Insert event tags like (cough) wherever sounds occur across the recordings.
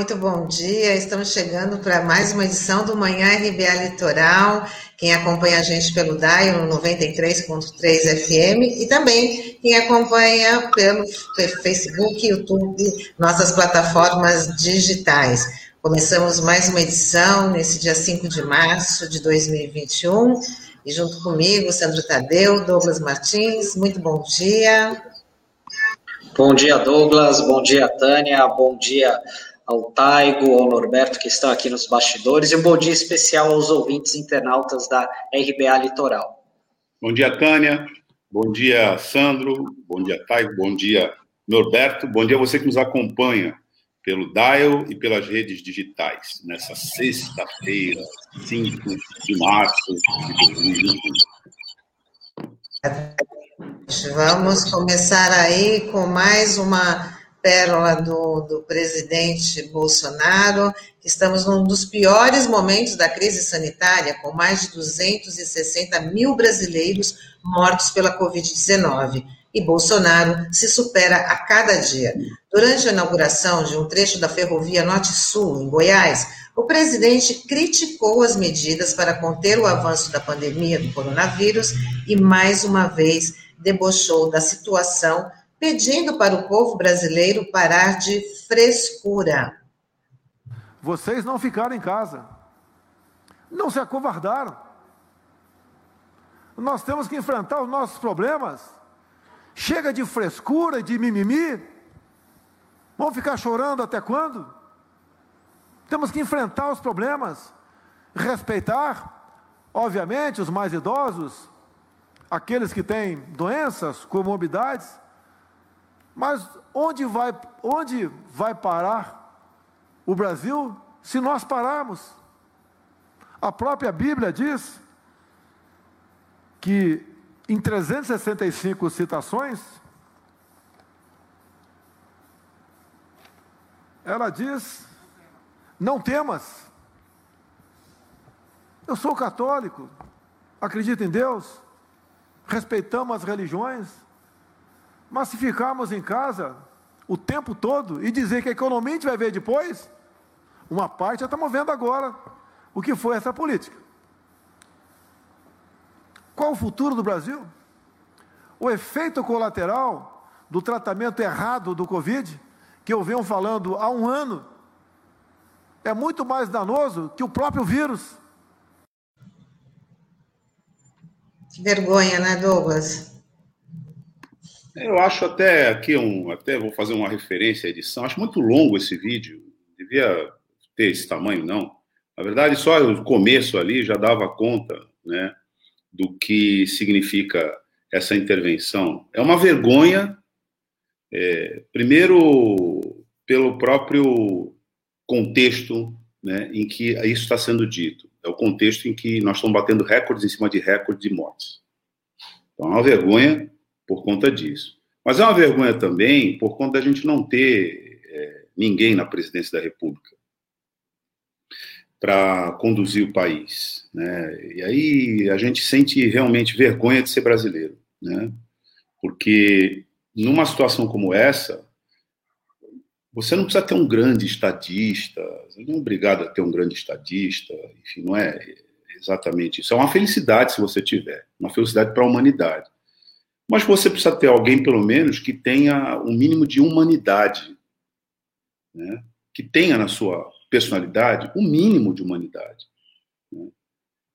muito bom dia. Estamos chegando para mais uma edição do Manhã RBA Litoral. Quem acompanha a gente pelo DAI no 93.3 FM e também quem acompanha pelo Facebook, YouTube, nossas plataformas digitais. Começamos mais uma edição nesse dia 5 de março de 2021 e junto comigo, Sandro Tadeu, Douglas Martins. Muito bom dia. Bom dia, Douglas. Bom dia, Tânia. Bom dia ao Taigo, ao Norberto, que estão aqui nos bastidores. E um bom dia especial aos ouvintes internautas da RBA Litoral. Bom dia, Tânia. Bom dia, Sandro. Bom dia, Taigo. Bom dia, Norberto. Bom dia a você que nos acompanha pelo Dial e pelas redes digitais, nessa sexta-feira, 5 de março de 2021. Vamos começar aí com mais uma pérola do, do presidente Bolsonaro. Estamos num dos piores momentos da crise sanitária, com mais de 260 mil brasileiros mortos pela Covid-19. E Bolsonaro se supera a cada dia. Durante a inauguração de um trecho da ferrovia Norte-Sul, em Goiás, o presidente criticou as medidas para conter o avanço da pandemia do coronavírus e, mais uma vez, debochou da situação, pedindo para o povo brasileiro parar de frescura. Vocês não ficaram em casa, não se acovardaram. Nós temos que enfrentar os nossos problemas. Chega de frescura, de mimimi. Vamos ficar chorando até quando? Temos que enfrentar os problemas, respeitar, obviamente, os mais idosos, aqueles que têm doenças, comorbidades, mas onde vai, onde vai parar o Brasil se nós pararmos? A própria Bíblia diz que em 365 citações, ela diz: não temas. Eu sou católico, acredito em Deus, respeitamos as religiões, mas se ficarmos em casa o tempo todo e dizer que a economia a gente vai ver depois, uma parte já estamos vendo agora o que foi essa política. Qual o futuro do Brasil? O efeito colateral do tratamento errado do Covid, que eu venho falando há um ano, é muito mais danoso que o próprio vírus. Que vergonha, né, Douglas? Eu acho até aqui um, até vou fazer uma referência à edição. Acho muito longo esse vídeo. Devia ter esse tamanho, não. Na verdade, só o começo ali já dava conta, né, do que significa essa intervenção. É uma vergonha, é, primeiro pelo próprio contexto, né, em que isso está sendo dito é o contexto em que nós estamos batendo recordes em cima de recordes de mortes. Então é uma vergonha por conta disso. Mas é uma vergonha também por conta da gente não ter é, ninguém na presidência da República para conduzir o país. Né? E aí a gente sente realmente vergonha de ser brasileiro. Né? Porque numa situação como essa, você não precisa ter um grande estadista, você não é obrigado a ter um grande estadista, enfim, não é exatamente isso. É uma felicidade se você tiver, uma felicidade para a humanidade. Mas você precisa ter alguém, pelo menos, que tenha um mínimo de humanidade, né? que tenha na sua personalidade um mínimo de humanidade. Né?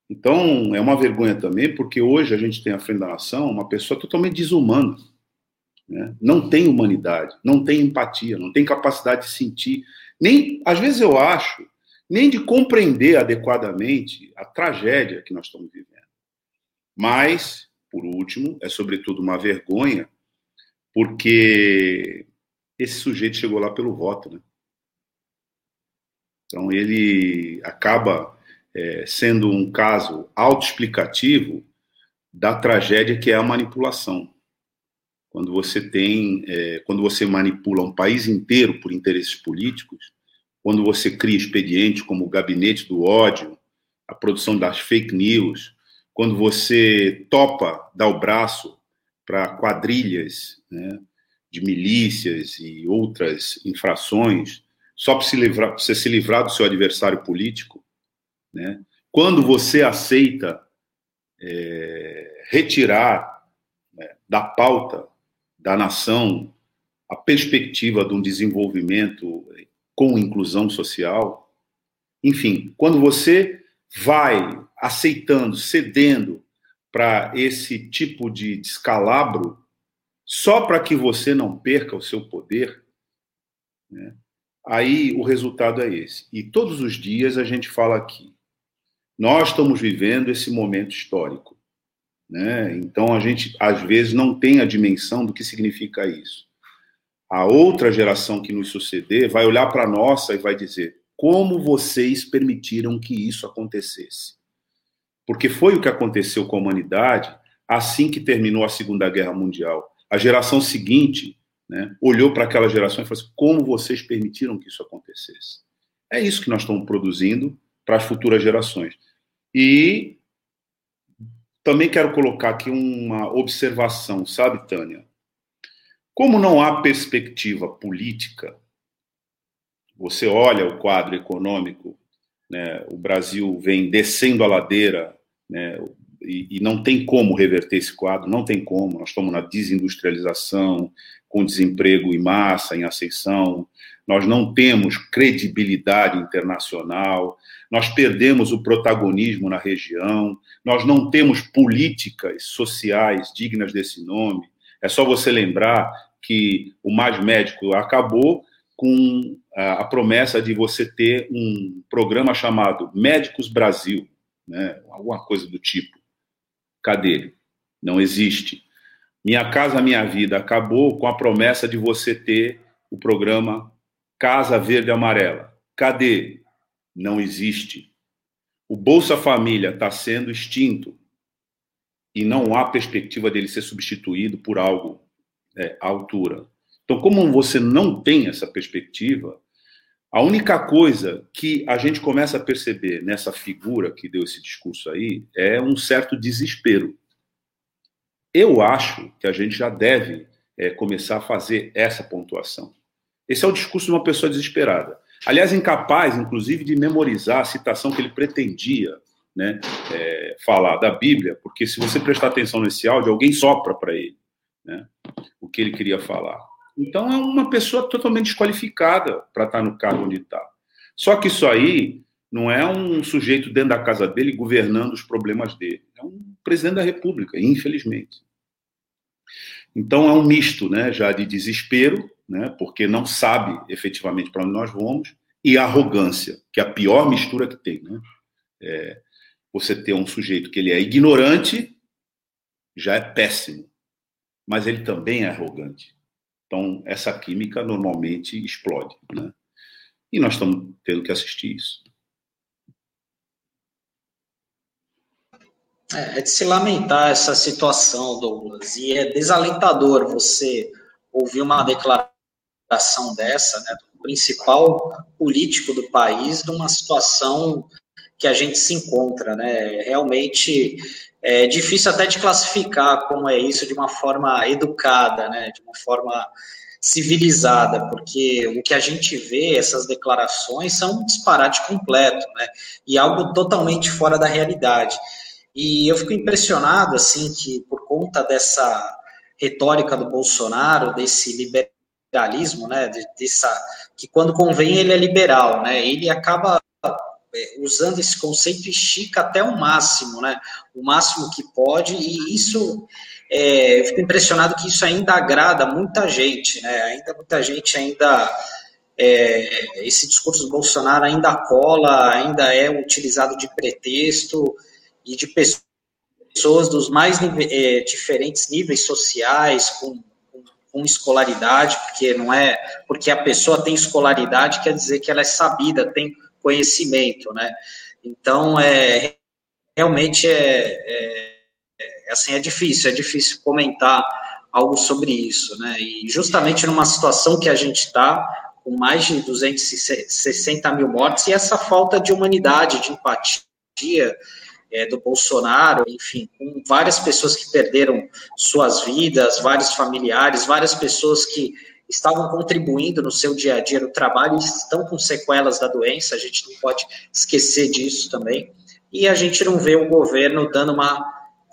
Então, é uma vergonha também, porque hoje a gente tem à frente da nação uma pessoa totalmente desumana né? não tem humanidade, não tem empatia, não tem capacidade de sentir, nem, às vezes eu acho, nem de compreender adequadamente a tragédia que nós estamos vivendo. Mas, por último, é sobretudo uma vergonha, porque esse sujeito chegou lá pelo voto, né? Então ele acaba é, sendo um caso autoexplicativo da tragédia que é a manipulação quando você tem, é, quando você manipula um país inteiro por interesses políticos, quando você cria expedientes como o gabinete do ódio, a produção das fake news, quando você topa dar o braço para quadrilhas né, de milícias e outras infrações só para se livrar, você se livrar do seu adversário político, né? Quando você aceita é, retirar né, da pauta da nação a perspectiva de um desenvolvimento com inclusão social, enfim, quando você vai aceitando, cedendo para esse tipo de descalabro, só para que você não perca o seu poder, né? aí o resultado é esse. E todos os dias a gente fala aqui. Nós estamos vivendo esse momento histórico. Né? Então a gente, às vezes, não tem a dimensão do que significa isso. A outra geração que nos suceder vai olhar para a nossa e vai dizer: como vocês permitiram que isso acontecesse? Porque foi o que aconteceu com a humanidade assim que terminou a Segunda Guerra Mundial. A geração seguinte né, olhou para aquela geração e falou assim: como vocês permitiram que isso acontecesse? É isso que nós estamos produzindo para as futuras gerações. E também quero colocar aqui uma observação, sabe, Tânia? Como não há perspectiva política, você olha o quadro econômico, né, o Brasil vem descendo a ladeira, né, e, e, não tem como reverter esse quadro, não tem como. Nós estamos na desindustrialização, com desemprego em massa, em ascensão, nós não temos credibilidade internacional, nós perdemos o protagonismo na região, nós não temos políticas sociais dignas desse nome. É só você lembrar que o Mais Médico acabou com a, promessa de você ter um programa chamado Médicos Brasil, né? alguma coisa do tipo. Cadê? Não existe. Minha Casa Minha Vida acabou com a promessa de você ter o programa Casa Verde Amarela. Cadê? Não existe. O Bolsa Família está sendo extinto e não há perspectiva dele ser substituído por algo é, à altura. Então, como você não tem essa perspectiva, a única coisa que a gente começa a perceber nessa figura que deu esse discurso aí é um certo desespero. Eu acho que a gente já deve é, começar a fazer essa pontuação. Esse é o discurso de uma pessoa desesperada. Aliás, incapaz, inclusive, de memorizar a citação que ele pretendia né, é, falar da Bíblia, porque se você prestar atenção nesse áudio, alguém sopra para ele né, o que ele queria falar. Então, é uma pessoa totalmente desqualificada para estar no cargo onde está. Só que isso aí não é um sujeito dentro da casa dele governando os problemas dele. É um presidente da República, infelizmente. Então, é um misto né, já de desespero né, porque não sabe efetivamente para onde nós vamos, e arrogância, que é a pior mistura que tem. Né? É, você ter um sujeito que ele é ignorante já é péssimo, mas ele também é arrogante. Então, essa química normalmente explode. Né? E nós estamos tendo que assistir isso. É, é de se lamentar essa situação, Douglas, e é desalentador você ouvir uma declaração ação dessa, né, do principal político do país, de uma situação que a gente se encontra, né? Realmente é difícil até de classificar como é isso de uma forma educada, né? De uma forma civilizada, porque o que a gente vê, essas declarações, são um disparate completo, né? E algo totalmente fora da realidade. E eu fico impressionado, assim, que por conta dessa retórica do Bolsonaro, desse liber liberalismo, né, dessa, que quando convém ele é liberal, né, ele acaba usando esse conceito estica até o máximo, né, o máximo que pode, e isso, é, eu fico impressionado que isso ainda agrada muita gente, né, ainda muita gente ainda, é, esse discurso do Bolsonaro ainda cola, ainda é utilizado de pretexto e de pessoas dos mais é, diferentes níveis sociais, com com escolaridade, porque não é porque a pessoa tem escolaridade quer dizer que ela é sabida, tem conhecimento, né? Então é realmente é, é, é assim é difícil, é difícil comentar algo sobre isso, né? E justamente numa situação que a gente está com mais de 260 mil mortes e essa falta de humanidade, de empatia, é, do Bolsonaro, enfim, com várias pessoas que perderam suas vidas, vários familiares, várias pessoas que estavam contribuindo no seu dia a dia no trabalho e estão com sequelas da doença, a gente não pode esquecer disso também. E a gente não vê o governo dando uma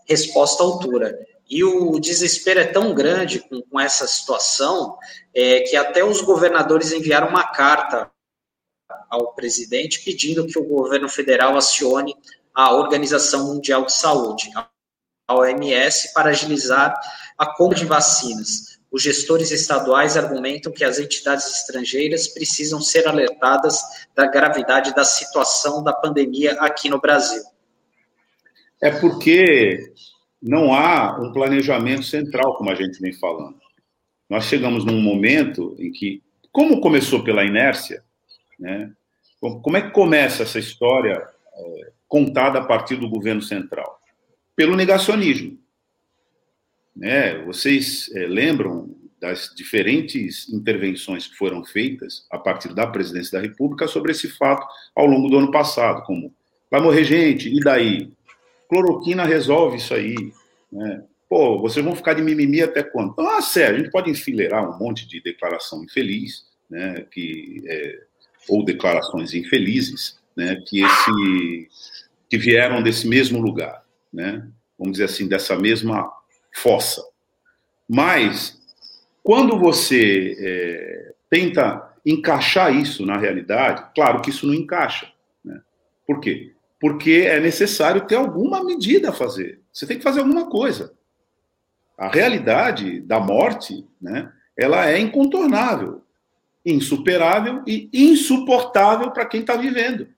resposta à altura. E o desespero é tão grande com, com essa situação é, que até os governadores enviaram uma carta ao presidente pedindo que o governo federal acione a Organização Mundial de Saúde, a OMS, para agilizar a compra de vacinas. Os gestores estaduais argumentam que as entidades estrangeiras precisam ser alertadas da gravidade da situação da pandemia aqui no Brasil. É porque não há um planejamento central, como a gente vem falando. Nós chegamos num momento em que, como começou pela inércia, né, como é que começa essa história é, contada a partir do governo central? Pelo negacionismo. Né? Vocês é, lembram das diferentes intervenções que foram feitas a partir da presidência da República sobre esse fato ao longo do ano passado, como vai morrer gente, e daí? Cloroquina resolve isso aí. Né? Pô, vocês vão ficar de mimimi até quando? Ah, sério, a gente pode enfileirar um monte de declaração infeliz, né, que é, ou declarações infelizes, né, que esse que vieram desse mesmo lugar, né, vamos dizer assim, dessa mesma fossa. Mas quando você é, tenta encaixar isso na realidade, claro que isso não encaixa. Né? Por quê? Porque é necessário ter alguma medida a fazer. Você tem que fazer alguma coisa. A realidade da morte, né, ela é incontornável insuperável e insuportável para quem está vivendo.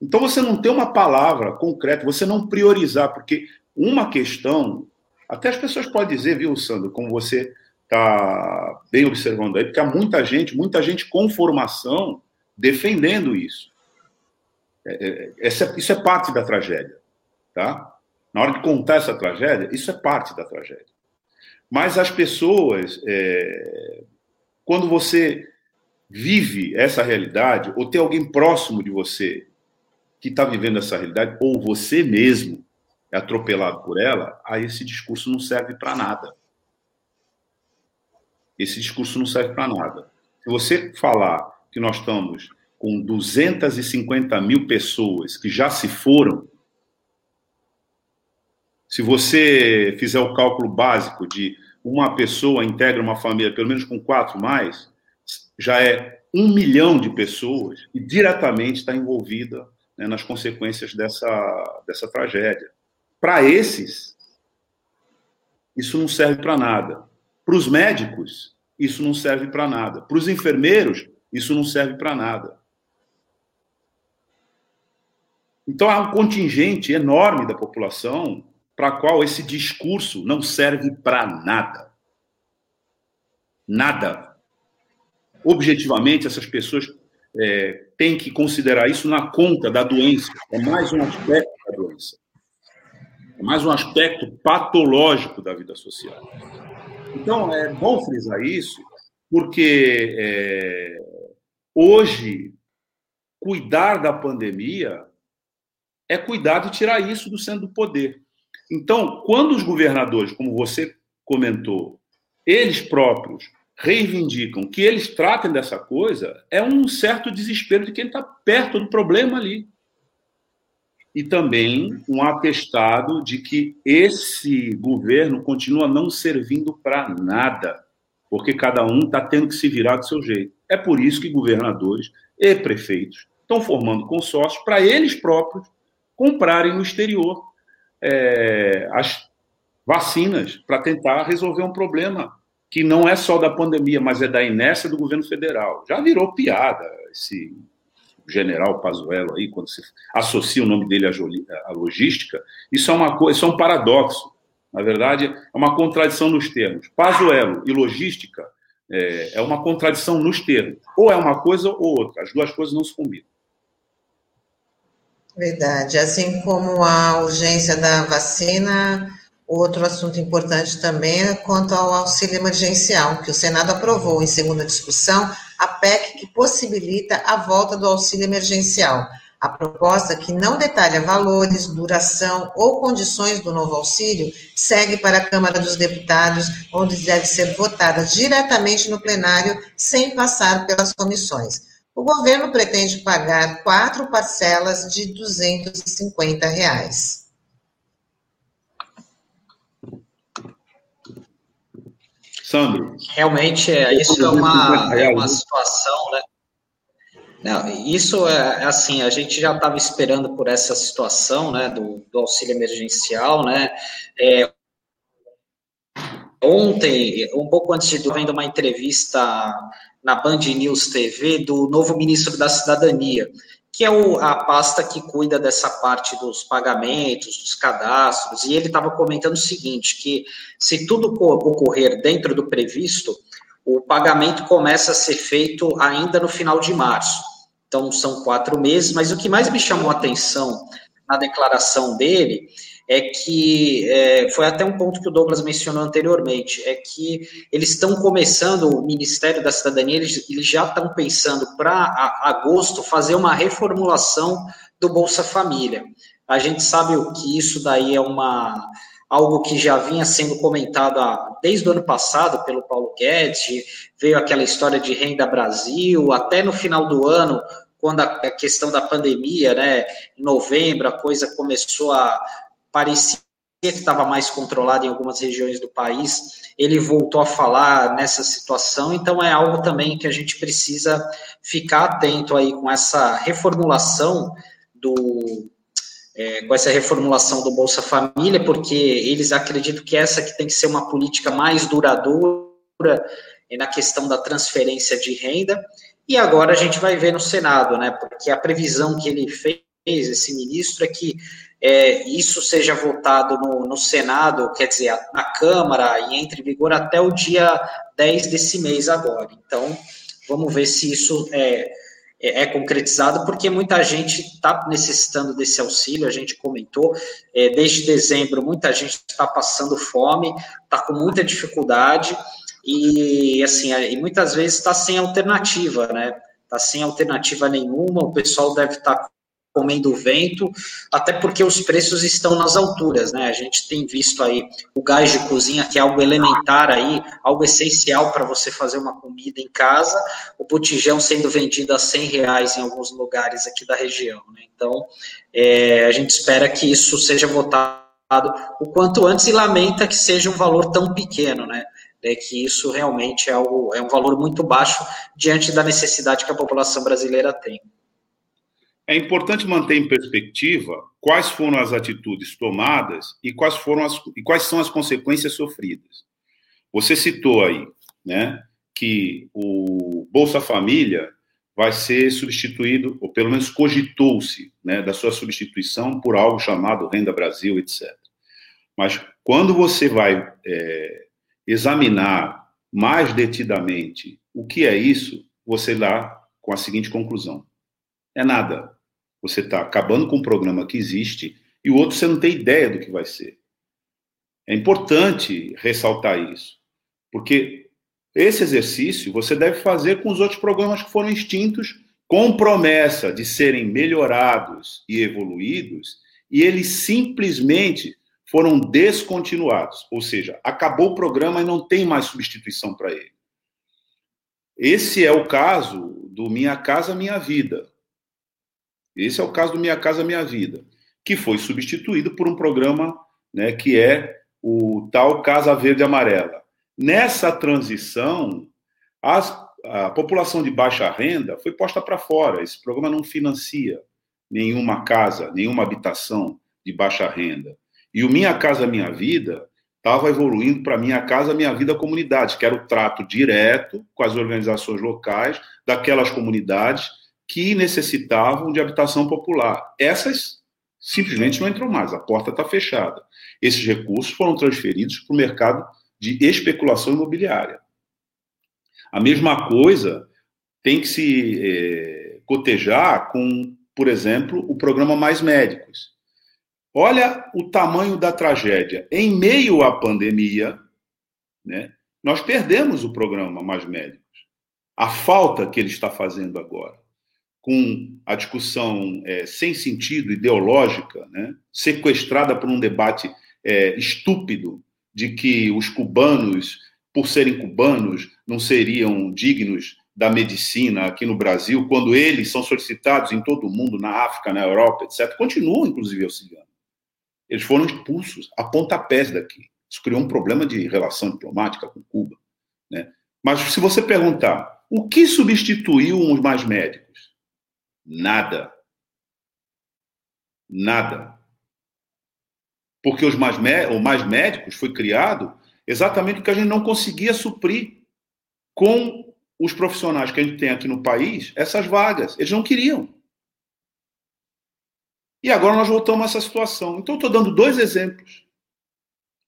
Então você não tem uma palavra concreta, você não priorizar, porque uma questão, até as pessoas podem dizer, viu, Sandro, como você está bem observando aí, porque há muita gente, muita gente com formação defendendo isso. É, é, isso é parte da tragédia, tá? Na hora de contar essa tragédia, isso é parte da tragédia. Mas as pessoas, é, quando você vive essa realidade, ou tem alguém próximo de você que está vivendo essa realidade, ou você mesmo é atropelado por ela, aí esse discurso não serve para nada. Esse discurso não serve para nada. Se você falar que nós estamos com 250 mil pessoas que já se foram, se você fizer o cálculo básico de uma pessoa integra uma família, pelo menos com quatro mais, já é um milhão de pessoas e diretamente está envolvida né, nas consequências dessa, dessa tragédia. Para esses, isso não serve para nada. Para os médicos, isso não serve para nada. Para os enfermeiros, isso não serve para nada. Então há um contingente enorme da população para qual esse discurso não serve para nada. Nada objetivamente, essas pessoas é, têm que considerar isso na conta da doença. É mais um aspecto mais um aspecto patológico da vida social. Então, é bom frisar isso, porque é, hoje, cuidar da pandemia é cuidar de tirar isso do centro do poder. Então, quando os governadores, como você comentou, eles próprios reivindicam que eles tratem dessa coisa, é um certo desespero de quem está perto do problema ali. E também um atestado de que esse governo continua não servindo para nada, porque cada um está tendo que se virar do seu jeito. É por isso que governadores e prefeitos estão formando consórcios para eles próprios comprarem no exterior é, as vacinas para tentar resolver um problema que não é só da pandemia, mas é da inércia do governo federal. Já virou piada esse general Pazuello aí, quando se associa o nome dele à logística, isso é uma isso é um paradoxo. Na verdade, é uma contradição nos termos. Pazuello e logística é, é uma contradição nos termos. Ou é uma coisa ou outra. As duas coisas não se combinam. Verdade. Assim como a urgência da vacina Outro assunto importante também é quanto ao auxílio emergencial, que o Senado aprovou em segunda discussão a PEC que possibilita a volta do auxílio emergencial. A proposta, que não detalha valores, duração ou condições do novo auxílio, segue para a Câmara dos Deputados, onde deve ser votada diretamente no plenário, sem passar pelas comissões. O governo pretende pagar quatro parcelas de 250 reais. Sandro. Realmente, é, isso é uma, é uma situação, né? Não, isso é, é assim, a gente já estava esperando por essa situação, né, do, do auxílio emergencial, né, é, ontem, um pouco antes de vendo uma entrevista na Band News TV do novo ministro da Cidadania, que é o, a pasta que cuida dessa parte dos pagamentos, dos cadastros, e ele estava comentando o seguinte, que se tudo ocorrer dentro do previsto, o pagamento começa a ser feito ainda no final de março. Então, são quatro meses, mas o que mais me chamou a atenção na declaração dele é que é, foi até um ponto que o Douglas mencionou anteriormente, é que eles estão começando, o Ministério da Cidadania, eles, eles já estão pensando para agosto fazer uma reformulação do Bolsa Família. A gente sabe que isso daí é uma algo que já vinha sendo comentado desde o ano passado pelo Paulo Guedes, veio aquela história de Renda Brasil, até no final do ano, quando a questão da pandemia, né, em novembro, a coisa começou a parecer que estava mais controlada em algumas regiões do país, ele voltou a falar nessa situação, então é algo também que a gente precisa ficar atento aí com essa reformulação do é, com essa reformulação do Bolsa Família, porque eles acreditam que essa que tem que ser uma política mais duradoura na questão da transferência de renda, e agora a gente vai ver no Senado, né, porque a previsão que ele fez, esse ministro, é que é, isso seja votado no, no, Senado, quer dizer, na Câmara, e entre em vigor até o dia 10 desse mês agora. Então, vamos ver se isso é, é, é concretizado, porque muita gente está necessitando desse auxílio, a gente comentou, é, desde dezembro muita gente está passando fome, está com muita dificuldade, e assim, e muitas vezes está sem alternativa, né? Está sem alternativa nenhuma, o pessoal deve estar tá comendo vento, até porque os preços estão nas alturas, né? A gente tem visto aí o gás de cozinha, que é algo elementar aí, algo essencial para você fazer uma comida em casa, o botijão sendo vendido a 100 reais em alguns lugares aqui da região, né? Então, é, a gente espera que isso seja votado o quanto antes e lamenta que seja um valor tão pequeno, né? É que isso realmente é, algo, é um valor muito baixo diante da necessidade que a população brasileira tem. É importante manter em perspectiva quais foram as atitudes tomadas e quais, foram as, e quais são as consequências sofridas. Você citou aí né, que o Bolsa Família vai ser substituído, ou pelo menos cogitou-se né, da sua substituição por algo chamado Renda Brasil, etc. Mas quando você vai é, examinar mais detidamente o que é isso, você dá com a seguinte conclusão: é nada. Você está acabando com um programa que existe e o outro você não tem ideia do que vai ser. É importante ressaltar isso, porque esse exercício você deve fazer com os outros programas que foram extintos, com promessa de serem melhorados e evoluídos, e eles simplesmente foram descontinuados, ou seja, acabou o programa e não tem mais substituição para ele. Esse é o caso do Minha Casa Minha Vida. Esse é o caso do Minha Casa Minha Vida, que foi substituído por um programa né, que é o tal Casa Verde Amarela. Nessa transição, as, a população de baixa renda foi posta para fora. Esse programa não financia nenhuma casa, nenhuma habitação de baixa renda. E o Minha Casa Minha Vida estava evoluindo para Minha Casa Minha Vida Comunidade, que era o trato direto com as organizações locais daquelas comunidades que necessitavam de habitação popular. Essas simplesmente não entram mais, a porta está fechada. Esses recursos foram transferidos para o mercado de especulação imobiliária. A mesma coisa tem que se é, cotejar com, por exemplo, o programa Mais Médicos. Olha o tamanho da tragédia. Em meio à pandemia, né, nós perdemos o programa Mais Médicos. A falta que ele está fazendo agora. Com a discussão é, sem sentido, ideológica, né, sequestrada por um debate é, estúpido de que os cubanos, por serem cubanos, não seriam dignos da medicina aqui no Brasil, quando eles são solicitados em todo o mundo, na África, na Europa, etc., continuam, inclusive, auxiliando. Eles foram expulsos a pontapés daqui. Isso criou um problema de relação diplomática com Cuba. Né? Mas se você perguntar o que substituiu os mais médicos? Nada. Nada. Porque os mais, o mais médicos foi criado exatamente porque a gente não conseguia suprir com os profissionais que a gente tem aqui no país essas vagas. Eles não queriam. E agora nós voltamos a essa situação. Então, estou dando dois exemplos.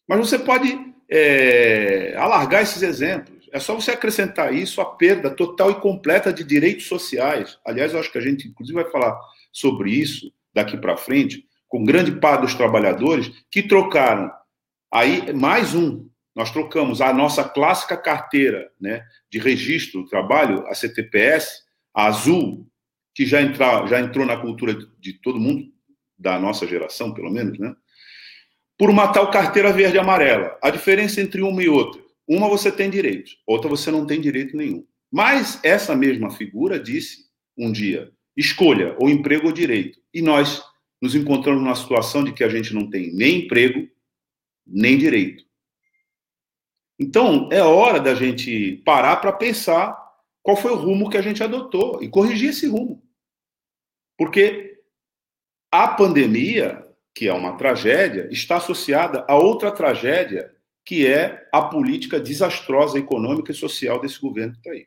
Mas você pode é, alargar esses exemplos. É só você acrescentar isso à perda total e completa de direitos sociais. Aliás, eu acho que a gente, inclusive, vai falar sobre isso daqui para frente, com grande parte dos trabalhadores que trocaram. Aí, mais um. Nós trocamos a nossa clássica carteira né, de registro do trabalho, a CTPS, a azul, que já, entra, já entrou na cultura de todo mundo, da nossa geração, pelo menos, né? Por uma tal carteira verde e amarela. A diferença entre uma e outra. Uma você tem direito, outra você não tem direito nenhum. Mas essa mesma figura disse um dia: escolha ou emprego ou direito. E nós nos encontramos numa situação de que a gente não tem nem emprego, nem direito. Então, é hora da gente parar para pensar qual foi o rumo que a gente adotou e corrigir esse rumo. Porque a pandemia, que é uma tragédia, está associada a outra tragédia, que é a política desastrosa econômica e social desse governo que está aí.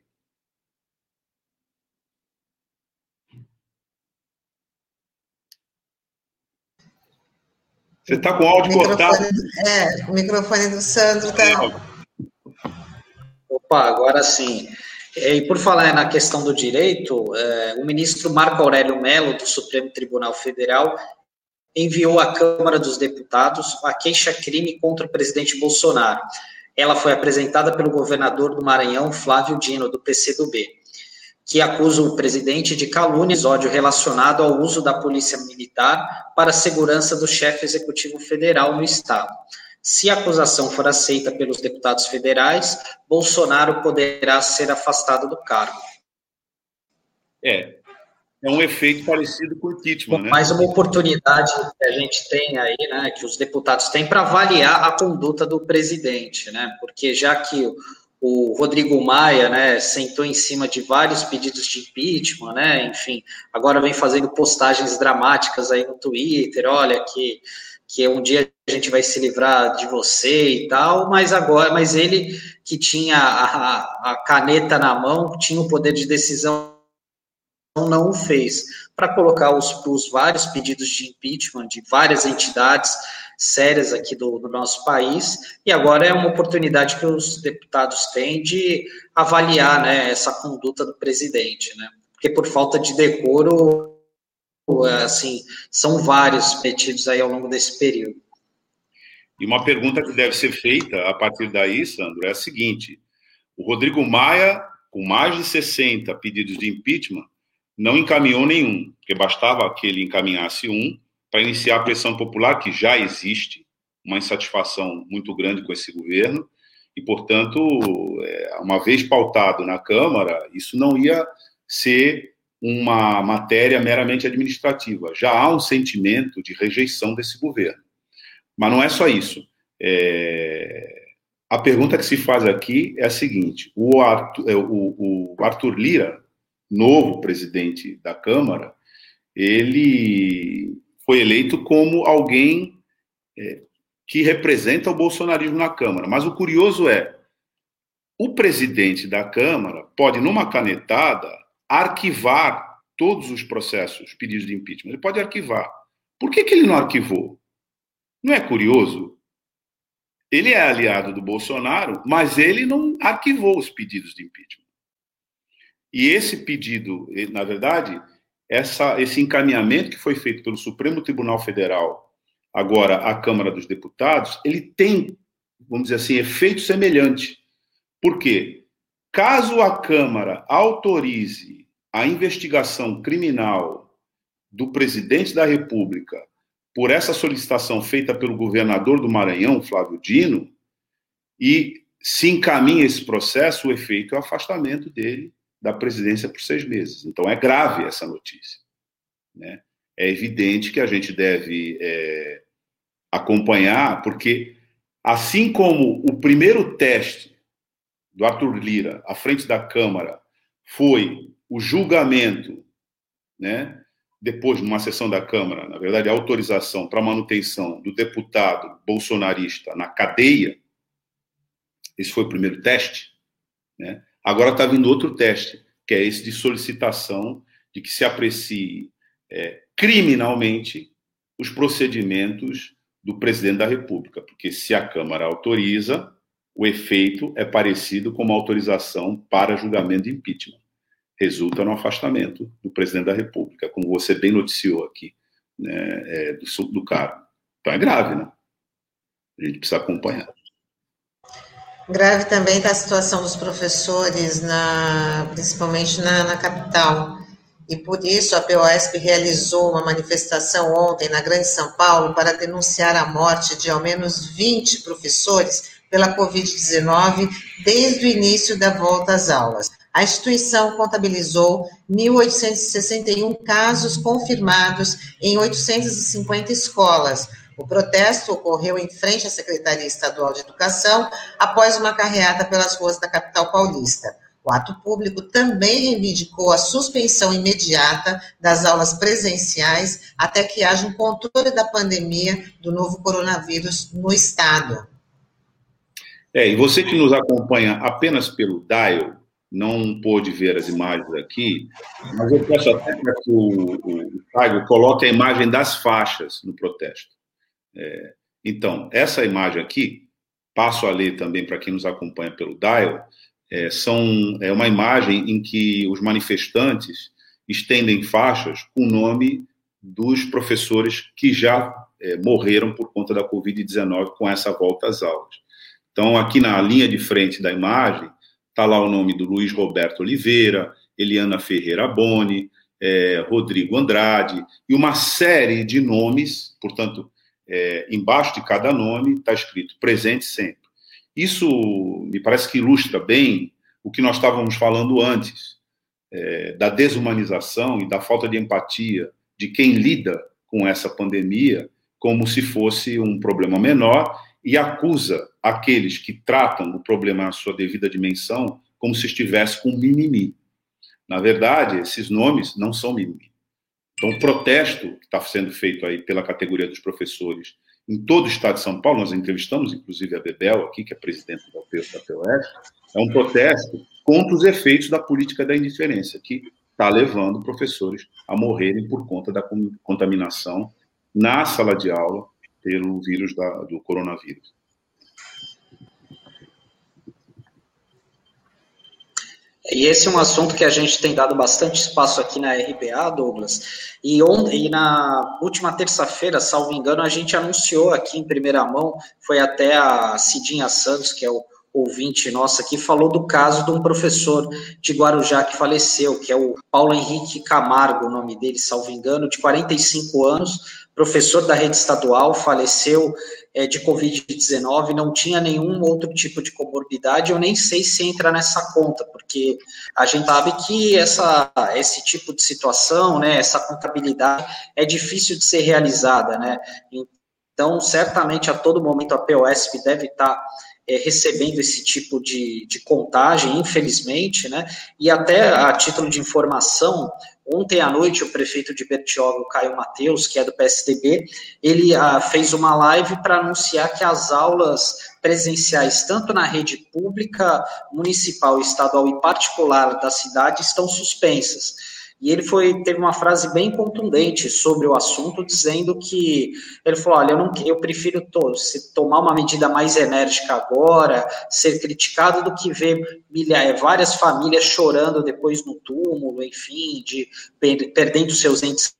Você está com o áudio cortado. É, o microfone do Sandro está. Opa, agora sim. E por falar na questão do direito, é, o ministro Marco Aurélio Mello, do Supremo Tribunal Federal, enviou à Câmara dos Deputados a queixa-crime contra o presidente Bolsonaro. Ela foi apresentada pelo governador do Maranhão, Flávio Dino, do PCdoB, que acusa o presidente de calúnia e ódio relacionado ao uso da polícia militar para a segurança do chefe executivo federal no estado. Se a acusação for aceita pelos deputados federais, Bolsonaro poderá ser afastado do cargo. É, é um efeito parecido com o impeachment, né? Mais uma oportunidade que a gente tem aí, né, que os deputados têm para avaliar a conduta do presidente, né? Porque já que o Rodrigo Maia, né, sentou em cima de vários pedidos de impeachment, né? Enfim, agora vem fazendo postagens dramáticas aí no Twitter, olha que que um dia a gente vai se livrar de você e tal, mas agora, mas ele que tinha a, a caneta na mão, tinha o poder de decisão, não o fez, para colocar os, os, vários pedidos de impeachment de várias entidades sérias aqui do, do nosso país, e agora é uma oportunidade que os deputados têm de avaliar né, essa conduta do presidente, né? Porque por falta de decoro assim, são vários metidos aí ao longo desse período. E uma pergunta que deve ser feita a partir daí, Sandro, é a seguinte: o Rodrigo Maia, com mais de 60 pedidos de impeachment, não encaminhou nenhum, porque bastava que ele encaminhasse um para iniciar a pressão popular, que já existe, uma insatisfação muito grande com esse governo, e, portanto, é, uma vez pautado na Câmara, isso não ia ser uma matéria meramente administrativa. Já há um sentimento de rejeição desse governo. Mas não é só isso. É... A pergunta que se faz aqui é a seguinte: o Arthur, é, o, o Arthur Lira, novo presidente da Câmara, ele foi eleito como alguém é, que representa o bolsonarismo na Câmara. Mas o curioso é, o presidente da Câmara pode, numa canetada, arquivar todos os processos, pedidos de impeachment. Ele pode arquivar. Por que, que ele não arquivou? Não é curioso? Ele é aliado do Bolsonaro, mas ele não arquivou os pedidos de impeachment. E esse pedido, na verdade, essa, esse encaminhamento que foi feito pelo Supremo Tribunal Federal, agora à Câmara dos Deputados, ele tem, vamos dizer assim, efeito semelhante. Por quê? Caso a Câmara autorize a investigação criminal do presidente da República por essa solicitação feita pelo governador do Maranhão, Flávio Dino, e se encaminha esse processo, o efeito é o afastamento dele da presidência por seis meses. Então é grave essa notícia. Né? É evidente que a gente deve é, acompanhar, porque assim como o primeiro teste do Arthur Lira à frente da Câmara foi o julgamento, né, depois de uma sessão da Câmara, na verdade, a autorização para manutenção do deputado bolsonarista na cadeia, esse foi o primeiro teste, né? Agora está vindo outro teste, que é esse de solicitação de que se aprecie é, criminalmente os procedimentos do presidente da República, porque se a Câmara autoriza, o efeito é parecido com uma autorização para julgamento de impeachment. Resulta no afastamento do presidente da República, como você bem noticiou aqui, né, é, do, do cargo. Então é grave, né? A gente precisa acompanhar. Grave também está a situação dos professores, na, principalmente na, na capital. E por isso a POSP realizou uma manifestação ontem na Grande São Paulo para denunciar a morte de ao menos 20 professores pela Covid-19 desde o início da volta às aulas. A instituição contabilizou 1.861 casos confirmados em 850 escolas, o protesto ocorreu em frente à Secretaria Estadual de Educação após uma carreata pelas ruas da capital paulista. O ato público também reivindicou a suspensão imediata das aulas presenciais até que haja um controle da pandemia do novo coronavírus no Estado. É, e você que nos acompanha apenas pelo dial, não pôde ver as imagens aqui, mas eu peço até que o, o, o coloque a imagem das faixas no protesto. É, então, essa imagem aqui, passo a ler também para quem nos acompanha pelo dial, é, são, é uma imagem em que os manifestantes estendem faixas com o nome dos professores que já é, morreram por conta da Covid-19 com essa volta às aulas. Então, aqui na linha de frente da imagem, está lá o nome do Luiz Roberto Oliveira, Eliana Ferreira Boni, é, Rodrigo Andrade, e uma série de nomes, portanto, é, embaixo de cada nome está escrito presente sempre. Isso me parece que ilustra bem o que nós estávamos falando antes, é, da desumanização e da falta de empatia de quem lida com essa pandemia como se fosse um problema menor e acusa aqueles que tratam o problema na sua devida dimensão como se estivesse com mimimi. Na verdade, esses nomes não são mimimi. Então, o protesto que está sendo feito aí pela categoria dos professores em todo o estado de São Paulo, nós entrevistamos inclusive a Bebel aqui, que é presidente da POS, é um protesto contra os efeitos da política da indiferença, que está levando professores a morrerem por conta da contaminação na sala de aula pelo vírus da, do coronavírus. E esse é um assunto que a gente tem dado bastante espaço aqui na RBA, Douglas. E, e na última terça-feira, salvo engano, a gente anunciou aqui em primeira mão, foi até a Cidinha Santos, que é o ouvinte nossa aqui, falou do caso de um professor de Guarujá que faleceu, que é o Paulo Henrique Camargo, o nome dele, salvo engano, de 45 anos, professor da rede estadual, faleceu é, de Covid-19, não tinha nenhum outro tipo de comorbidade, eu nem sei se entra nessa conta, porque a gente sabe que essa, esse tipo de situação, né, essa contabilidade é difícil de ser realizada, né, então, certamente, a todo momento, a POSP deve estar é, recebendo esse tipo de, de contagem, infelizmente, né? E até a título de informação, ontem à noite o prefeito de Bertioga, Caio Mateus, que é do PSDB, ele ah, fez uma live para anunciar que as aulas presenciais, tanto na rede pública, municipal, estadual e particular da cidade, estão suspensas. E ele foi teve uma frase bem contundente sobre o assunto, dizendo que ele falou: olha, eu, não, eu prefiro to, se tomar uma medida mais enérgica agora, ser criticado, do que ver milhares, várias famílias chorando depois no túmulo, enfim, de perdendo seus entes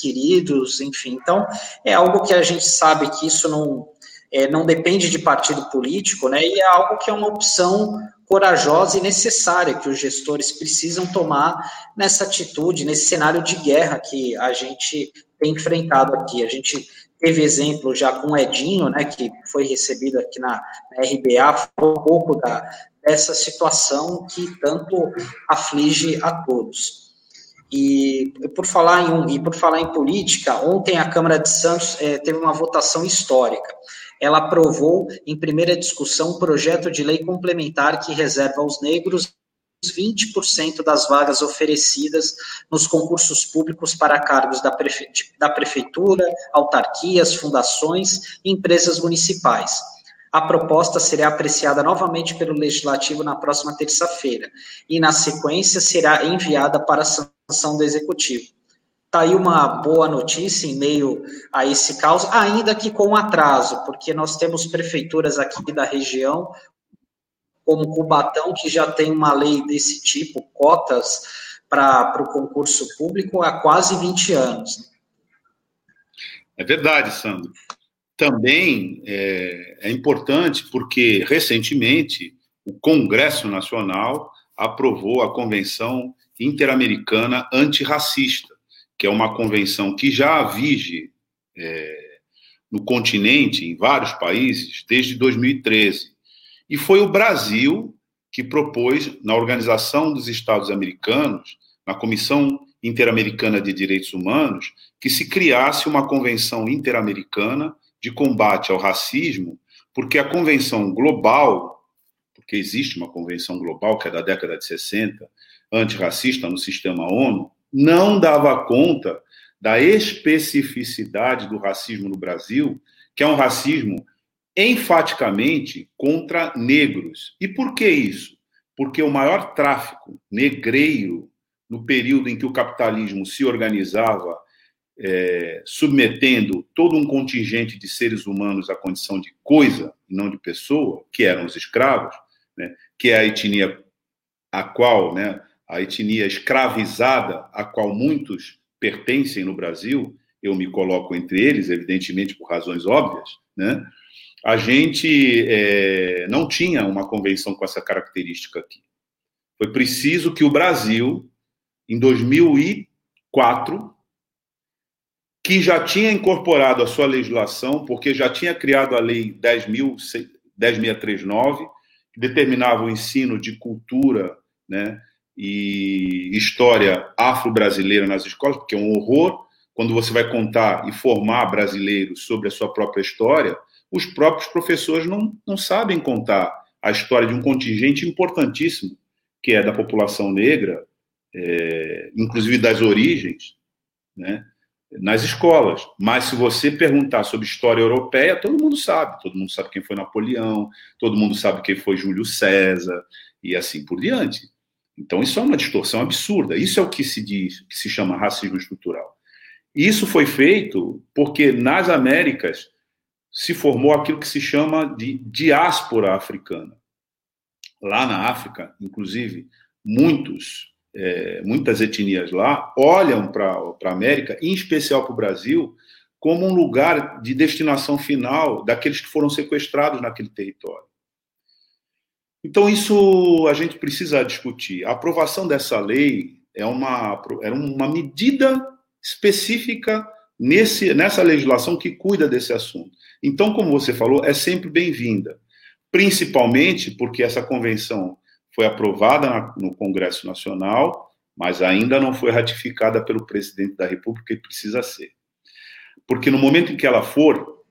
queridos, enfim. Então, é algo que a gente sabe que isso não, é, não depende de partido político, né? E é algo que é uma opção corajosa e necessária que os gestores precisam tomar nessa atitude, nesse cenário de guerra que a gente tem enfrentado aqui. A gente teve exemplo já com o Edinho, né, que foi recebido aqui na, na RBA, falou um pouco da, dessa situação que tanto aflige a todos. E por falar em e por falar em política, ontem a Câmara de Santos é, teve uma votação histórica. Ela aprovou em primeira discussão um projeto de lei complementar que reserva aos negros 20% das vagas oferecidas nos concursos públicos para cargos da, prefe da prefeitura, autarquias, fundações e empresas municipais. A proposta será apreciada novamente pelo Legislativo na próxima terça-feira e, na sequência, será enviada para a sanção do Executivo. Está aí uma boa notícia em meio a esse caos, ainda que com atraso, porque nós temos prefeituras aqui da região como Cubatão, que já tem uma lei desse tipo, cotas para o concurso público há quase 20 anos. É verdade, Sandro. Também é, é importante porque, recentemente, o Congresso Nacional aprovou a Convenção Interamericana Antirracista, que é uma convenção que já vige é, no continente, em vários países, desde 2013. E foi o Brasil que propôs, na Organização dos Estados Americanos, na Comissão Interamericana de Direitos Humanos, que se criasse uma convenção interamericana de combate ao racismo, porque a convenção global, porque existe uma convenção global que é da década de 60, antirracista no sistema ONU, não dava conta da especificidade do racismo no Brasil, que é um racismo enfaticamente contra negros. E por que isso? Porque o maior tráfico negreiro no período em que o capitalismo se organizava, é, submetendo todo um contingente de seres humanos à condição de coisa não de pessoa, que eram os escravos, né, que é a etnia a qual, né, a etnia escravizada a qual muitos pertencem no Brasil, eu me coloco entre eles, evidentemente por razões óbvias, né? a gente é, não tinha uma convenção com essa característica aqui. Foi preciso que o Brasil, em 2004, que já tinha incorporado a sua legislação, porque já tinha criado a Lei 10.639, que determinava o ensino de cultura né, e história afro-brasileira nas escolas, porque é um horror quando você vai contar e formar brasileiros sobre a sua própria história os próprios professores não, não sabem contar a história de um contingente importantíssimo, que é da população negra, é, inclusive das origens, né, nas escolas. Mas se você perguntar sobre história europeia, todo mundo sabe. Todo mundo sabe quem foi Napoleão, todo mundo sabe quem foi Júlio César, e assim por diante. Então, isso é uma distorção absurda. Isso é o que se diz, que se chama racismo estrutural. Isso foi feito porque nas Américas se formou aquilo que se chama de diáspora africana. Lá na África, inclusive, muitos, é, muitas etnias lá olham para a América, em especial para o Brasil, como um lugar de destinação final daqueles que foram sequestrados naquele território. Então, isso a gente precisa discutir. A aprovação dessa lei é uma, é uma medida específica nesse, nessa legislação que cuida desse assunto. Então, como você falou, é sempre bem-vinda, principalmente porque essa convenção foi aprovada na, no Congresso Nacional, mas ainda não foi ratificada pelo presidente da República e precisa ser. Porque no momento em que ela for,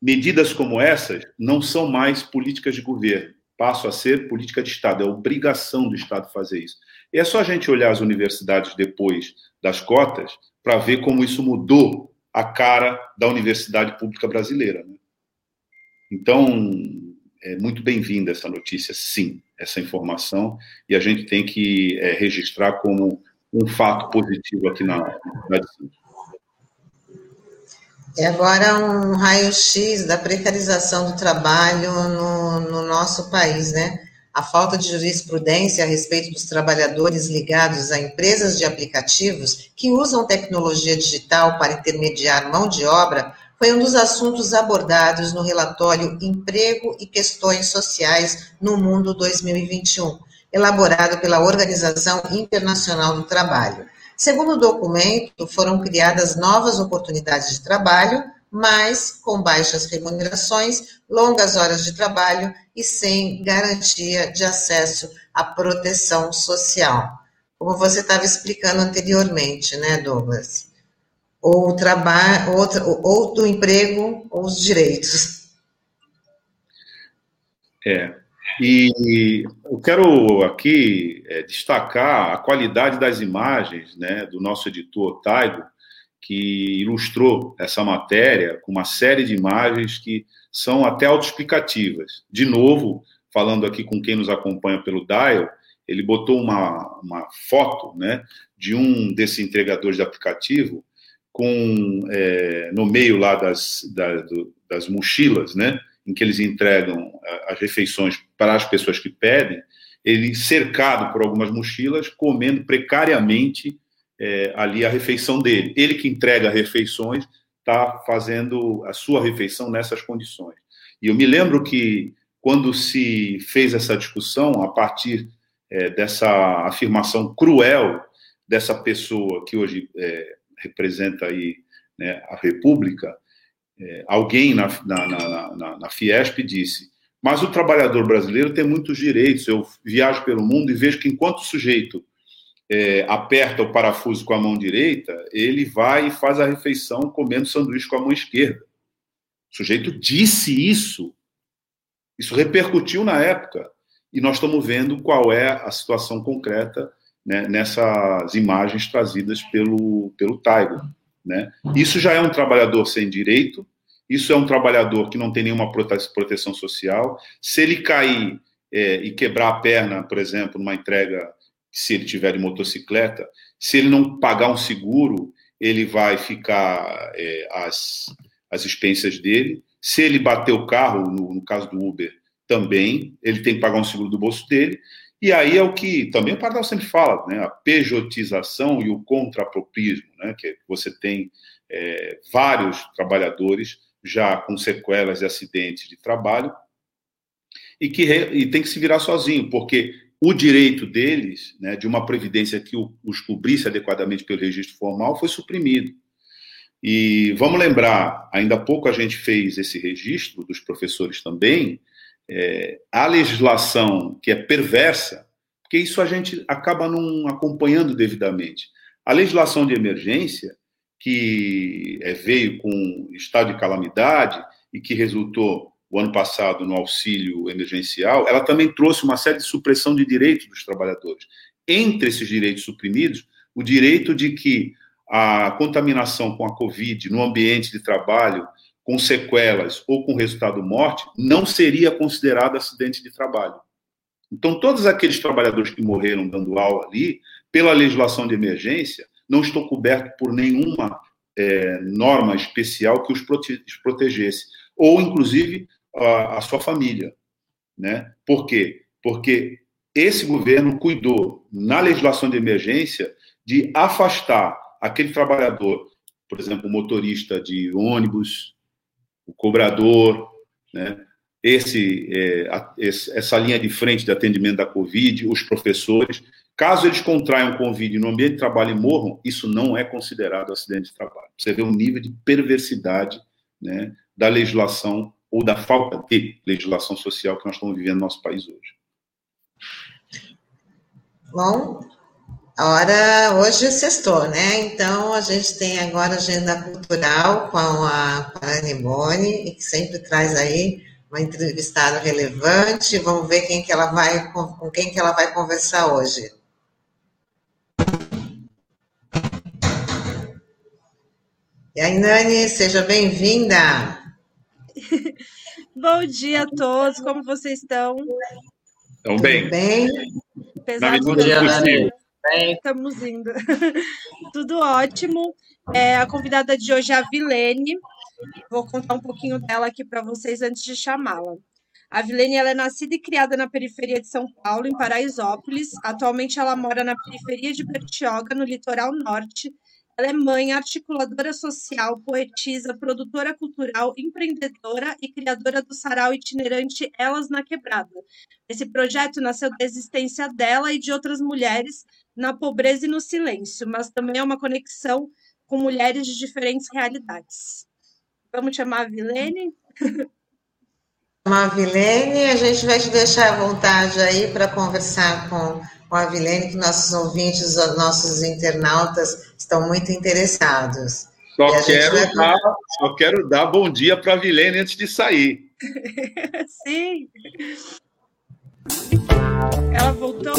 medidas como essas não são mais políticas de governo, passam a ser política de Estado, é obrigação do Estado fazer isso. E é só a gente olhar as universidades depois das cotas para ver como isso mudou a cara da universidade pública brasileira. Né? Então, é muito bem-vinda essa notícia, sim, essa informação, e a gente tem que é, registrar como um fato positivo aqui na, na E agora um raio-x da precarização do trabalho no, no nosso país, né? a falta de jurisprudência a respeito dos trabalhadores ligados a empresas de aplicativos que usam tecnologia digital para intermediar mão de obra foi um dos assuntos abordados no relatório Emprego e Questões Sociais no Mundo 2021, elaborado pela Organização Internacional do Trabalho. Segundo o documento, foram criadas novas oportunidades de trabalho, mas com baixas remunerações, longas horas de trabalho e sem garantia de acesso à proteção social. Como você estava explicando anteriormente, né, Douglas? Ou o trabalho, ou, ou do emprego, ou os direitos. É, e eu quero aqui é, destacar a qualidade das imagens né, do nosso editor Taigo, que ilustrou essa matéria com uma série de imagens que são até autoexplicativas. De novo, falando aqui com quem nos acompanha pelo Dial, ele botou uma, uma foto né, de um desses entregadores de aplicativo com é, no meio lá das, da, do, das mochilas, né, em que eles entregam as refeições para as pessoas que pedem, ele cercado por algumas mochilas, comendo precariamente é, ali a refeição dele. Ele que entrega refeições está fazendo a sua refeição nessas condições. E eu me lembro que quando se fez essa discussão a partir é, dessa afirmação cruel dessa pessoa que hoje é, representa aí né, a República, é, alguém na, na, na, na, Fiesp disse: mas o trabalhador brasileiro tem muitos direitos. Eu viajo pelo mundo e vejo que enquanto o sujeito é, aperta o parafuso com a mão direita, ele vai e faz a refeição comendo sanduíche com a mão esquerda. O sujeito disse isso. Isso repercutiu na época. E nós estamos vendo qual é a situação concreta né, nessas imagens trazidas pelo, pelo Taigo. Né? Isso já é um trabalhador sem direito, isso é um trabalhador que não tem nenhuma proteção social. Se ele cair é, e quebrar a perna, por exemplo, numa entrega, se ele tiver de motocicleta, se ele não pagar um seguro, ele vai ficar é, às, às expensas dele. Se ele bater o carro, no, no caso do Uber, também, ele tem que pagar um seguro do bolso dele. E aí é o que também o Pardal sempre fala, né? A pejotização e o contrapropismo, né? Que você tem é, vários trabalhadores já com sequelas de acidentes de trabalho e que e tem que se virar sozinho, porque o direito deles, né, de uma previdência que os cobrisse adequadamente pelo registro formal, foi suprimido. E vamos lembrar, ainda há pouco a gente fez esse registro dos professores também, é, a legislação que é perversa, porque isso a gente acaba não acompanhando devidamente. A legislação de emergência, que é, veio com estado de calamidade e que resultou o ano passado no auxílio emergencial, ela também trouxe uma série de supressão de direitos dos trabalhadores. Entre esses direitos suprimidos, o direito de que a contaminação com a Covid no ambiente de trabalho com sequelas ou com resultado morte, não seria considerado acidente de trabalho. Então, todos aqueles trabalhadores que morreram dando aula ali, pela legislação de emergência, não estão cobertos por nenhuma é, norma especial que os prote protegesse, ou inclusive a, a sua família. Né? Por quê? Porque esse governo cuidou, na legislação de emergência, de afastar aquele trabalhador, por exemplo, o motorista de ônibus, o cobrador, né? Esse, é, a, esse, essa linha de frente de atendimento da Covid, os professores. Caso eles contraiam Covid no ambiente de trabalho e morram, isso não é considerado acidente de trabalho. Você vê o nível de perversidade né, da legislação ou da falta de legislação social que nós estamos vivendo no nosso país hoje. Bom, a hora hoje sextou, né? Então a gente tem agora agenda cultural com a, Anne Boni, que sempre traz aí uma entrevistada relevante. Vamos ver quem que ela vai, com quem que ela vai conversar hoje. E aí, Nani, seja bem-vinda. (laughs) Bom dia a todos, como vocês estão? Estão bem. bem. Apesar bom dia, Nani. Bem. Estamos indo. (laughs) Tudo ótimo. É, a convidada de hoje é a Vilene. Vou contar um pouquinho dela aqui para vocês antes de chamá-la. A Vilene ela é nascida e criada na periferia de São Paulo, em Paraisópolis. Atualmente ela mora na periferia de Bertioga, no litoral norte, Ela é mãe, articuladora social, poetisa, produtora cultural, empreendedora e criadora do sarau itinerante Elas na Quebrada. Esse projeto nasceu da existência dela e de outras mulheres na pobreza e no silêncio, mas também é uma conexão com mulheres de diferentes realidades. Vamos chamar a Vilene? Chamar a Vilene, a gente vai te deixar à vontade aí para conversar com com a Vilene, que nossos ouvintes, nossos internautas estão muito interessados. Só quero, vai... dar, só quero dar bom dia para a Vilene antes de sair. (laughs) Sim. Ela voltou.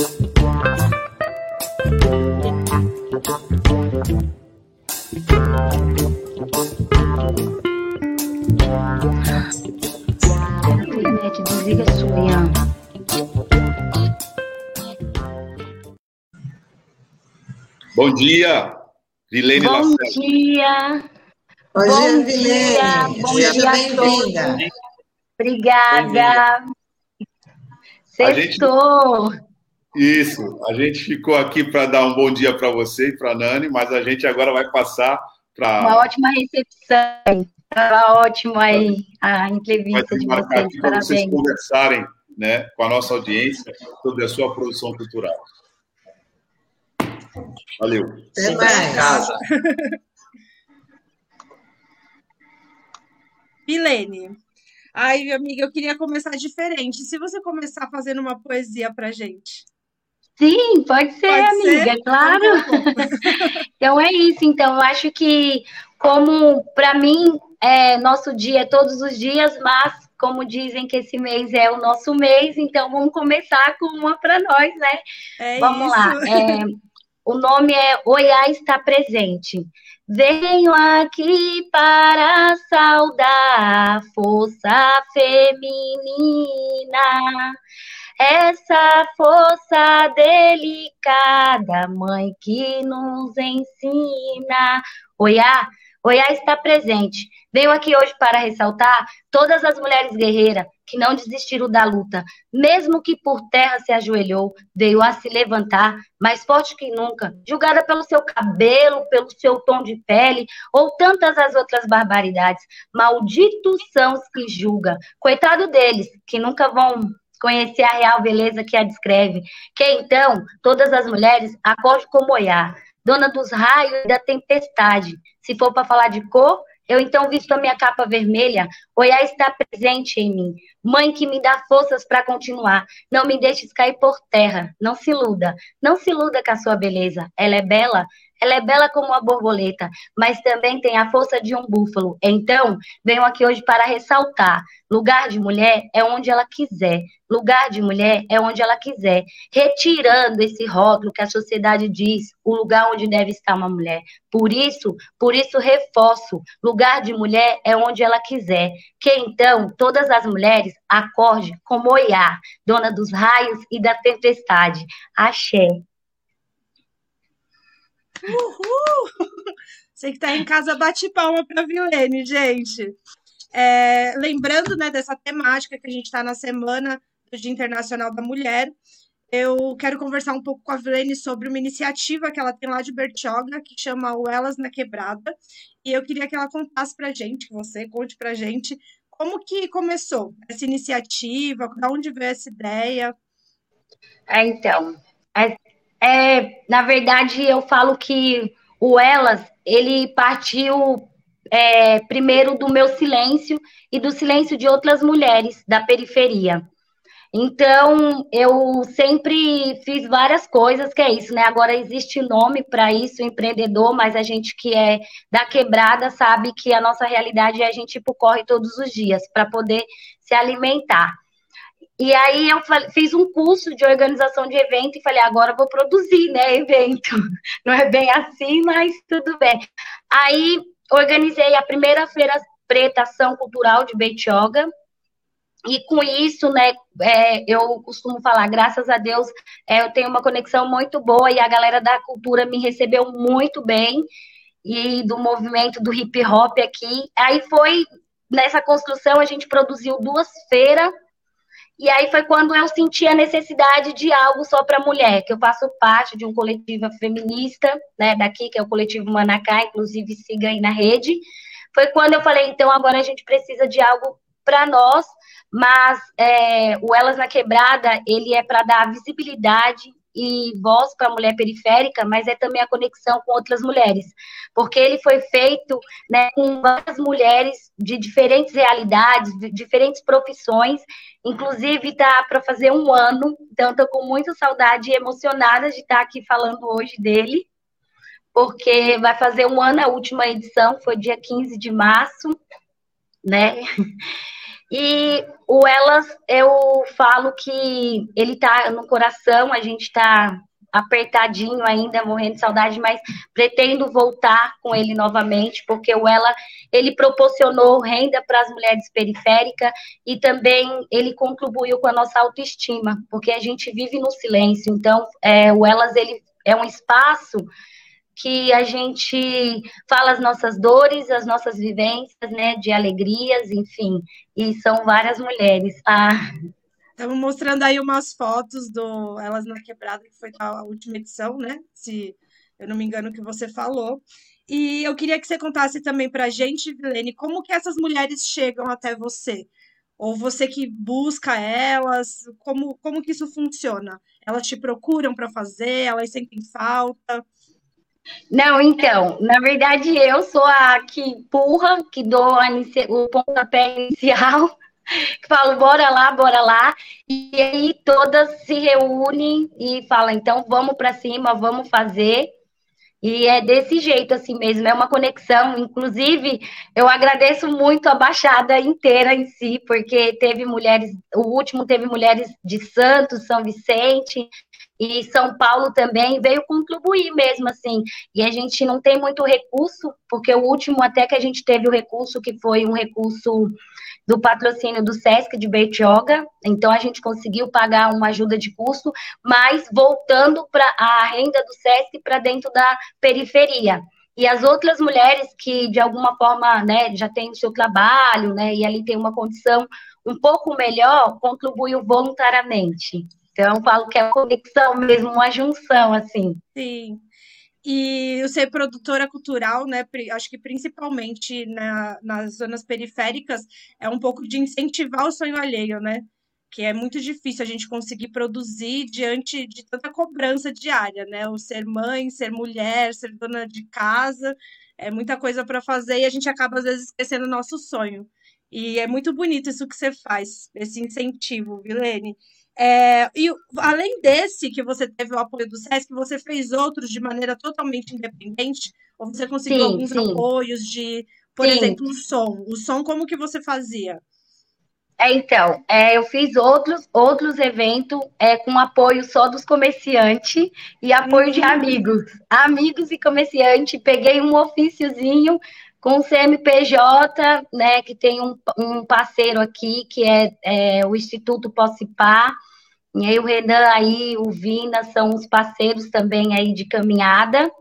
Bom dia, Vilene Bom Lacerda. dia. Bom, Bom dia, Vilene. Bom Seja bem-vinda. Obrigada. Sextou. Gente... Isso, a gente ficou aqui para dar um bom dia para você e para a Nani, mas a gente agora vai passar para. Uma ótima recepção. Estava ótimo aí a entrevista de vocês. Para vocês conversarem né, com a nossa audiência sobre a sua produção cultural. Valeu. Até mais. Casa. Milene. Ai, amiga, eu queria começar diferente. Se você começar fazendo uma poesia pra gente. Sim, pode ser, pode amiga, ser? claro. (laughs) (laughs) então é isso. Então, eu acho que, como para mim, é, nosso dia é todos os dias, mas como dizem que esse mês é o nosso mês, então vamos começar com uma para nós, né? É vamos isso. lá. É, (laughs) o nome é Oiá está presente. Venho aqui para saudar a força feminina, essa força delicada, mãe que nos ensina. Oiá, Oiá está presente. Venho aqui hoje para ressaltar todas as mulheres guerreiras que não desistiram da luta, mesmo que por terra se ajoelhou, veio a se levantar, mais forte que nunca, julgada pelo seu cabelo, pelo seu tom de pele ou tantas as outras barbaridades. Malditos são os que julgam. Coitado deles, que nunca vão conhecer a real beleza que a descreve. Que então todas as mulheres acordem como olhar, dona dos raios e da tempestade. Se for para falar de cor, eu então visto a minha capa vermelha, Oiá está presente em mim. Mãe que me dá forças para continuar. Não me deixes cair por terra. Não se iluda. Não se iluda com a sua beleza. Ela é bela, ela é bela como uma borboleta, mas também tem a força de um búfalo. Então, venho aqui hoje para ressaltar: lugar de mulher é onde ela quiser. Lugar de mulher é onde ela quiser, retirando esse rótulo que a sociedade diz, o lugar onde deve estar uma mulher. Por isso, por isso reforço, lugar de mulher é onde ela quiser. Que então todas as mulheres acorde como Oiá, dona dos raios e da tempestade. Axé. Uhul! Você que está em casa, bate palma para a Vilene, gente. É, lembrando né, dessa temática que a gente está na semana do Dia Internacional da Mulher, eu quero conversar um pouco com a Vilene sobre uma iniciativa que ela tem lá de Bertioga, que chama o Elas na Quebrada. E eu queria que ela contasse para gente, que você conte para gente, como que começou essa iniciativa, de onde veio essa ideia? É, então, é, é, na verdade, eu falo que o Elas, ele partiu é, primeiro do meu silêncio e do silêncio de outras mulheres da periferia. Então, eu sempre fiz várias coisas, que é isso, né? Agora existe nome para isso, empreendedor, mas a gente que é da quebrada sabe que a nossa realidade é a gente tipo, corre todos os dias para poder se alimentar. E aí eu fiz um curso de organização de evento e falei, agora vou produzir, né, evento. (laughs) Não é bem assim, mas tudo bem. Aí organizei a primeira feira preta ação cultural de Beitioga. E com isso, né, é, eu costumo falar, graças a Deus, é, eu tenho uma conexão muito boa e a galera da cultura me recebeu muito bem e do movimento do hip hop aqui. Aí foi nessa construção a gente produziu duas feiras E aí foi quando eu senti a necessidade de algo só para mulher, que eu faço parte de um coletivo feminista, né, daqui, que é o coletivo Manacá, inclusive siga aí na rede. Foi quando eu falei, então agora a gente precisa de algo para nós, mas é, o Elas na Quebrada, ele é para dar visibilidade e voz para a mulher periférica, mas é também a conexão com outras mulheres, porque ele foi feito né, com várias mulheres de diferentes realidades, de diferentes profissões, inclusive está para fazer um ano, então estou com muita saudade e emocionada de estar tá aqui falando hoje dele, porque vai fazer um ano a última edição, foi dia 15 de março, né? (laughs) E o Elas, eu falo que ele tá no coração, a gente tá apertadinho ainda, morrendo de saudade, mas pretendo voltar com ele novamente, porque o Ela, ele proporcionou renda para as mulheres periféricas e também ele contribuiu com a nossa autoestima, porque a gente vive no silêncio, então é, o Elas, ele é um espaço que a gente fala as nossas dores, as nossas vivências, né, de alegrias, enfim, e são várias mulheres. Ah. Estamos mostrando aí umas fotos do Elas na Quebrada, que foi a última edição, né, se eu não me engano que você falou. E eu queria que você contasse também para a gente, Vilene, como que essas mulheres chegam até você? Ou você que busca elas, como, como que isso funciona? Elas te procuram para fazer, elas sentem falta? Não, então, na verdade eu sou a que empurra, que dou o pontapé inicial, (laughs) que falo, bora lá, bora lá, e aí todas se reúnem e falam, então vamos para cima, vamos fazer. E é desse jeito assim mesmo, é uma conexão. Inclusive, eu agradeço muito a Baixada inteira em si, porque teve mulheres, o último teve mulheres de Santos, São Vicente, e São Paulo também veio contribuir mesmo assim. E a gente não tem muito recurso, porque o último até que a gente teve o recurso que foi um recurso do patrocínio do SESC de Bertioga, então a gente conseguiu pagar uma ajuda de custo, mas voltando para a renda do SESC para dentro da periferia. E as outras mulheres que de alguma forma, né, já têm o seu trabalho, né, e ali tem uma condição um pouco melhor, contribuiu voluntariamente. Então, falo que é uma conexão mesmo, uma junção, assim. Sim. E o ser produtora cultural, né, acho que principalmente na, nas zonas periféricas, é um pouco de incentivar o sonho alheio, né? Que é muito difícil a gente conseguir produzir diante de tanta cobrança diária, né? O ser mãe, ser mulher, ser dona de casa, é muita coisa para fazer e a gente acaba às vezes esquecendo o nosso sonho. E é muito bonito isso que você faz, esse incentivo, Vilene. É, e além desse que você teve o apoio do SESC, você fez outros de maneira totalmente independente? Ou você conseguiu sim, alguns sim. apoios de, por sim. exemplo, o som? O som, como que você fazia? É, então, é, eu fiz outros, outros eventos é, com apoio só dos comerciantes e apoio uhum. de amigos. Amigos e comerciantes, peguei um ofíciozinho com o CMPJ, né, que tem um, um parceiro aqui, que é, é o Instituto Possipar, e aí o Renan aí, o Vina, são os parceiros também aí de caminhada,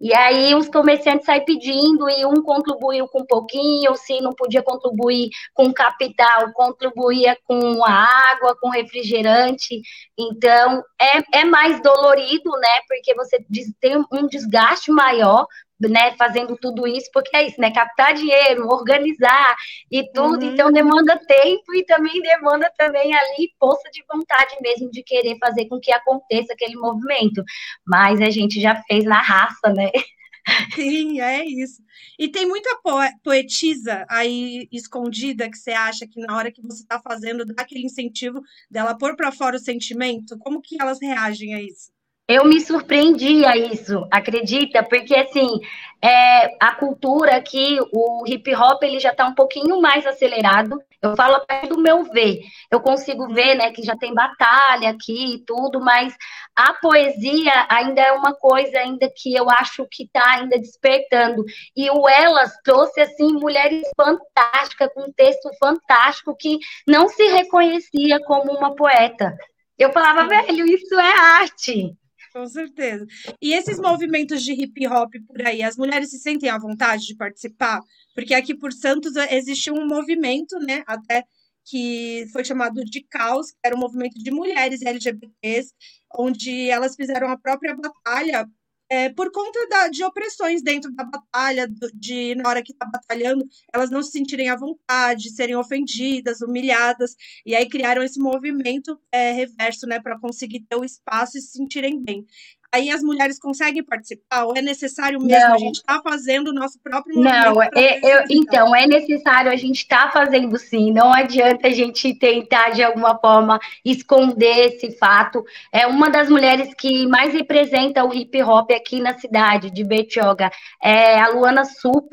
e aí os comerciantes saem pedindo e um contribuiu com um pouquinho, se não podia contribuir com capital, contribuía com a água, com refrigerante. Então é, é mais dolorido, né? Porque você tem um desgaste maior, né, fazendo tudo isso, porque é isso, né, captar dinheiro, organizar e tudo, uhum. então demanda tempo e também demanda também ali força de vontade mesmo de querer fazer com que aconteça aquele movimento, mas a gente já fez na raça, né? (laughs) Sim, é isso. E tem muita poetisa aí escondida que você acha que na hora que você está fazendo dá aquele incentivo dela pôr para fora o sentimento, como que elas reagem a isso? Eu me surpreendi a isso, acredita? Porque assim, é, a cultura aqui, o hip hop, ele já está um pouquinho mais acelerado. Eu falo a partir do meu ver. Eu consigo ver, né, que já tem batalha aqui e tudo, mas a poesia ainda é uma coisa ainda que eu acho que está ainda despertando. E o Elas trouxe assim mulheres fantásticas com um texto fantástico que não se reconhecia como uma poeta. Eu falava, velho, isso é arte. Com certeza. E esses movimentos de hip hop por aí, as mulheres se sentem à vontade de participar? Porque aqui por Santos existe um movimento, né? Até que foi chamado de Caos, que era um movimento de mulheres LGBTs, onde elas fizeram a própria batalha é, por conta da, de opressões dentro da batalha, de na hora que está batalhando, elas não se sentirem à vontade, serem ofendidas, humilhadas, e aí criaram esse movimento é, reverso, né, para conseguir ter o espaço e se sentirem bem aí as mulheres conseguem participar? Ou é necessário mesmo não. a gente estar tá fazendo o nosso próprio Não, é, eu, então, é necessário a gente estar tá fazendo sim. Não adianta a gente tentar, de alguma forma, esconder esse fato. É uma das mulheres que mais representa o hip hop aqui na cidade de Betioga. É a Luana Sup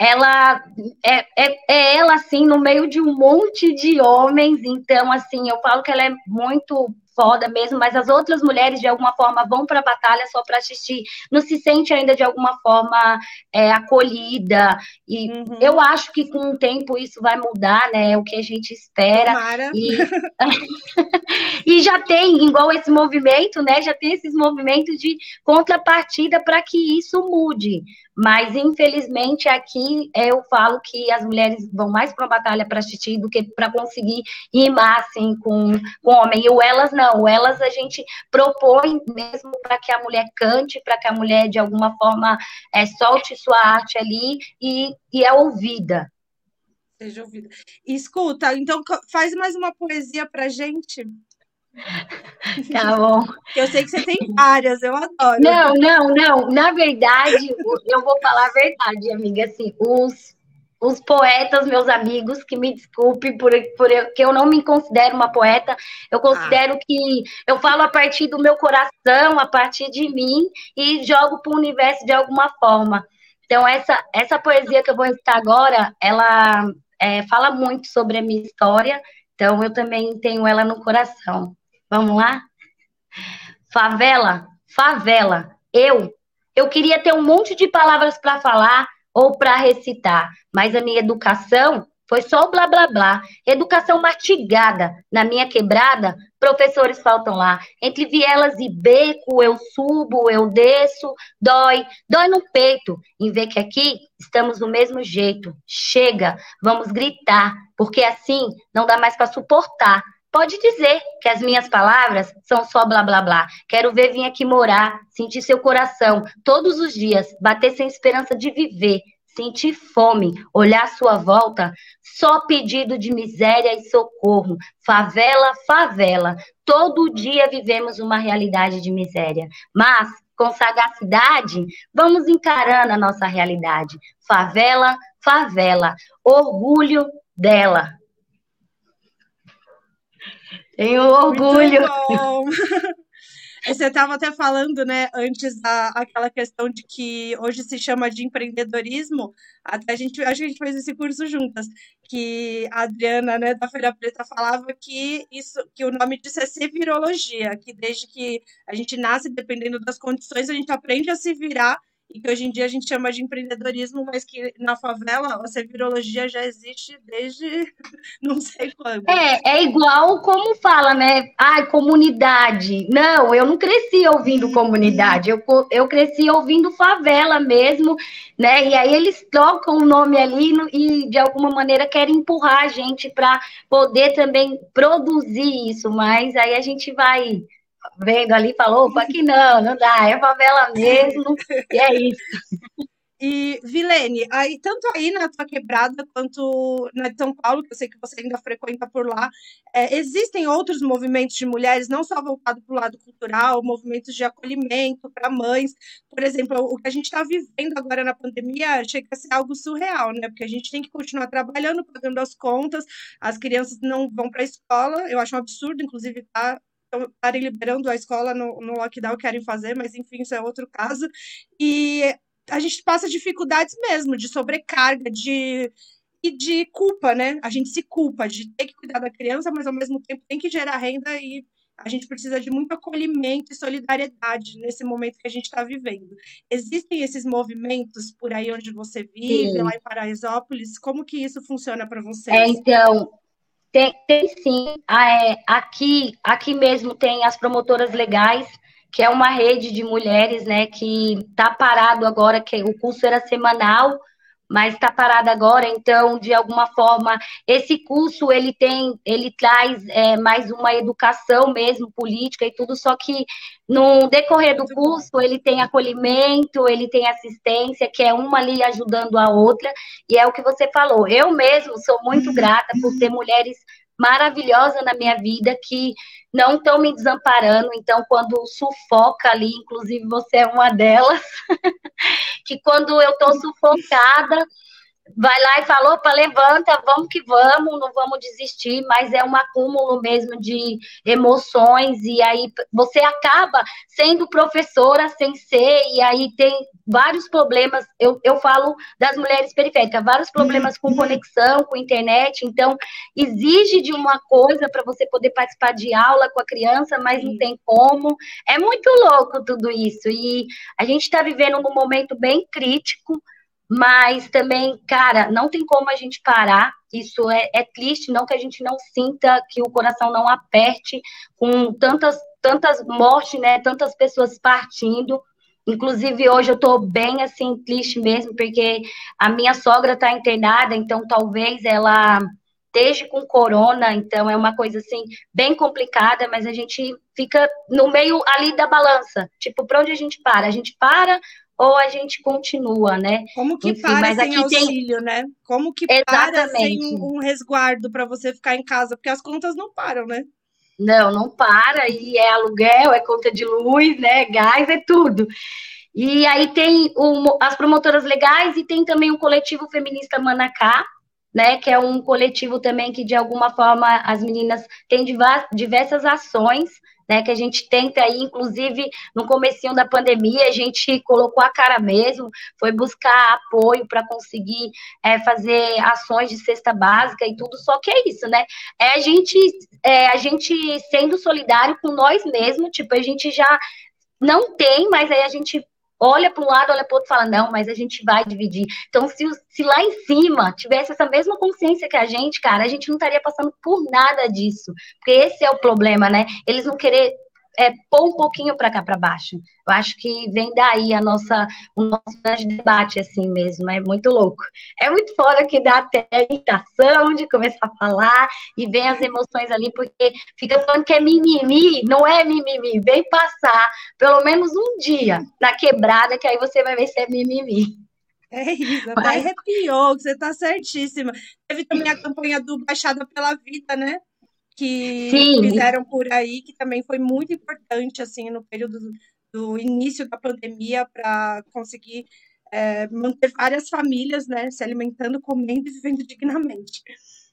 ela é, é, é, ela assim no meio de um monte de homens, então assim eu falo que ela é muito foda mesmo, mas as outras mulheres de alguma forma vão para a batalha só para assistir, não se sente ainda de alguma forma é, acolhida. E uhum. eu acho que com o tempo isso vai mudar, né? É o que a gente espera. E, (laughs) e já tem, igual esse movimento, né? Já tem esses movimentos de contrapartida para que isso mude. Mas, infelizmente, aqui eu falo que as mulheres vão mais para a batalha para assistir do que para conseguir rimar assim, com, com homem. E o elas não, o elas a gente propõe mesmo para que a mulher cante, para que a mulher, de alguma forma, é, solte sua arte ali e, e é ouvida. Seja ouvida. Escuta, então faz mais uma poesia para gente. (laughs) Tá bom. Eu sei que você tem várias, eu adoro. Não, não, não. Na verdade, eu vou falar a verdade, amiga. Assim, os, os poetas, meus amigos, que me desculpe por, por que eu não me considero uma poeta. Eu considero ah. que eu falo a partir do meu coração, a partir de mim, e jogo para o universo de alguma forma. Então, essa, essa poesia que eu vou citar agora, ela é, fala muito sobre a minha história. Então, eu também tenho ela no coração. Vamos lá? Favela, favela. Eu, eu queria ter um monte de palavras para falar ou para recitar, mas a minha educação foi só blá blá blá. Educação mastigada. Na minha quebrada, professores faltam lá. Entre vielas e beco, eu subo, eu desço, dói, dói no peito. Em ver que aqui estamos do mesmo jeito. Chega, vamos gritar, porque assim não dá mais para suportar. Pode dizer que as minhas palavras são só blá blá blá. Quero ver vir aqui morar, sentir seu coração todos os dias, bater sem esperança de viver, sentir fome, olhar sua volta, só pedido de miséria e socorro. Favela, favela. Todo dia vivemos uma realidade de miséria. Mas, com sagacidade, vamos encarando a nossa realidade. Favela, favela. Orgulho dela. Tenho orgulho. (laughs) Você estava até falando, né, antes da aquela questão de que hoje se chama de empreendedorismo. Até a gente, acho que a gente fez esse curso juntas, que a Adriana, né, da Feira Preta falava que isso, que o nome disso é sevirologia, que desde que a gente nasce, dependendo das condições, a gente aprende a se virar e que hoje em dia a gente chama de empreendedorismo, mas que na favela a servirologia já existe desde (laughs) não sei quando. É, é igual como fala, né? Ai, comunidade. Não, eu não cresci ouvindo comunidade, eu, eu cresci ouvindo favela mesmo, né? E aí eles trocam o nome ali no, e de alguma maneira querem empurrar a gente para poder também produzir isso, mas aí a gente vai vendo ali, falou, opa, aqui não, não dá, é favela mesmo, e é isso. (laughs) E, Vilene, aí, tanto aí na tua quebrada quanto na de São Paulo, que eu sei que você ainda frequenta por lá, é, existem outros movimentos de mulheres, não só voltados para o lado cultural, movimentos de acolhimento para mães. Por exemplo, o que a gente está vivendo agora na pandemia chega a ser algo surreal, né? Porque a gente tem que continuar trabalhando, pagando as contas, as crianças não vão para a escola, eu acho um absurdo, inclusive, tá estarem liberando a escola no, no lockdown, querem fazer, mas enfim, isso é outro caso. E a gente passa dificuldades mesmo, de sobrecarga, de e de culpa, né? A gente se culpa de ter que cuidar da criança, mas ao mesmo tempo tem que gerar renda e a gente precisa de muito acolhimento e solidariedade nesse momento que a gente está vivendo. Existem esses movimentos por aí onde você vive, sim. lá em Paraisópolis? Como que isso funciona para vocês? É, então, tem, tem sim. Ah, é, aqui, aqui mesmo tem as promotoras legais, que é uma rede de mulheres, né, que está parado agora, que o curso era semanal, mas está parada agora, então, de alguma forma, esse curso ele tem, ele traz é, mais uma educação mesmo, política e tudo, só que no decorrer do curso ele tem acolhimento, ele tem assistência, que é uma ali ajudando a outra, e é o que você falou. Eu mesmo sou muito grata por ter mulheres maravilhosas na minha vida que não estão me desamparando. Então, quando sufoca ali, inclusive você é uma delas, (laughs) que quando eu estou sufocada, vai lá e fala, opa, levanta, vamos que vamos, não vamos desistir, mas é um acúmulo mesmo de emoções, e aí você acaba sendo professora sem ser, e aí tem vários problemas, eu, eu falo das mulheres periféricas, vários problemas com conexão, com internet, então exige de uma coisa para você poder participar de aula com a criança, mas não tem como, é muito louco tudo isso, e a gente está vivendo num momento bem crítico, mas também, cara, não tem como a gente parar. Isso é, é, triste, não que a gente não sinta, que o coração não aperte com tantas, tantas mortes, né? Tantas pessoas partindo. Inclusive, hoje eu tô bem assim, triste mesmo, porque a minha sogra tá internada, então talvez ela esteja com corona, então é uma coisa assim, bem complicada, mas a gente fica no meio ali da balança. Tipo, para onde a gente para? A gente para ou a gente continua, né? Como que Enfim, para sem auxílio, tem... né? Como que Exatamente. para sem um resguardo para você ficar em casa? Porque as contas não param, né? Não, não para, e é aluguel, é conta de luz, né? Gás, é tudo. E aí tem o, as promotoras legais e tem também o coletivo feminista Manacá, né, que é um coletivo também que de alguma forma as meninas têm diversas ações né, que a gente tenta aí, inclusive no comecinho da pandemia, a gente colocou a cara mesmo, foi buscar apoio para conseguir é, fazer ações de cesta básica e tudo, só que é isso, né? É a gente, é, a gente sendo solidário com nós mesmos, tipo, a gente já não tem, mas aí a gente olha para um lado, olha para o outro e fala, não, mas a gente vai dividir. Então, se, se lá em cima tivesse essa mesma consciência que a gente, cara, a gente não estaria passando por nada disso. Porque esse é o problema, né? Eles não querer é, pôr um pouquinho para cá para baixo. Eu acho que vem daí a nossa, o nosso grande debate, assim mesmo, é muito louco. É muito fora que dá até a irritação de começar a falar e vem as emoções ali, porque fica falando que é mimimi, não é mimimi, vem passar pelo menos um dia na quebrada, que aí você vai ver se é mimimi. É isso, Mas... arrepiou, você tá certíssima. Teve também a campanha do Baixada pela Vida, né? Que Sim. fizeram por aí, que também foi muito importante, assim, no período do, do início da pandemia, para conseguir é, manter várias famílias, né, se alimentando, comendo e vivendo dignamente.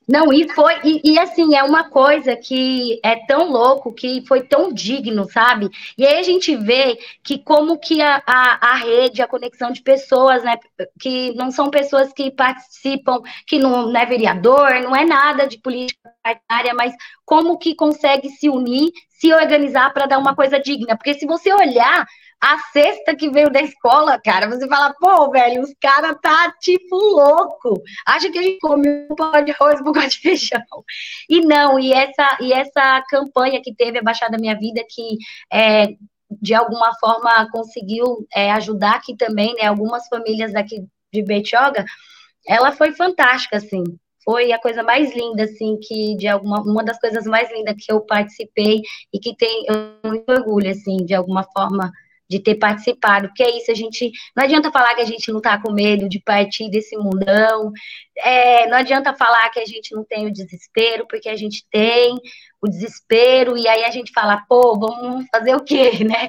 Não, e foi, e, e, assim, é uma coisa que é tão louco, que foi tão digno, sabe? E aí a gente vê que como que a, a, a rede, a conexão de pessoas, né, que não são pessoas que participam, que não, não é vereador, não é nada de política partidária, mas como que consegue se unir, se organizar para dar uma coisa digna. Porque se você olhar a cesta que veio da escola, cara, você fala, pô, velho, os caras tá tipo louco. Acha que a gente come um pão de arroz, um bocado de feijão. E não, e essa, e essa campanha que teve a Baixada Minha Vida, que é, de alguma forma conseguiu é, ajudar aqui também, né, algumas famílias daqui de Betioga, ela foi fantástica, assim. Foi a coisa mais linda, assim, que de alguma uma das coisas mais lindas que eu participei e que tem eu muito orgulho, assim, de alguma forma de ter participado, porque é isso, a gente, não adianta falar que a gente não está com medo de partir desse mundão, é, não adianta falar que a gente não tem o desespero, porque a gente tem o desespero, e aí a gente fala, pô, vamos fazer o quê, (laughs) né?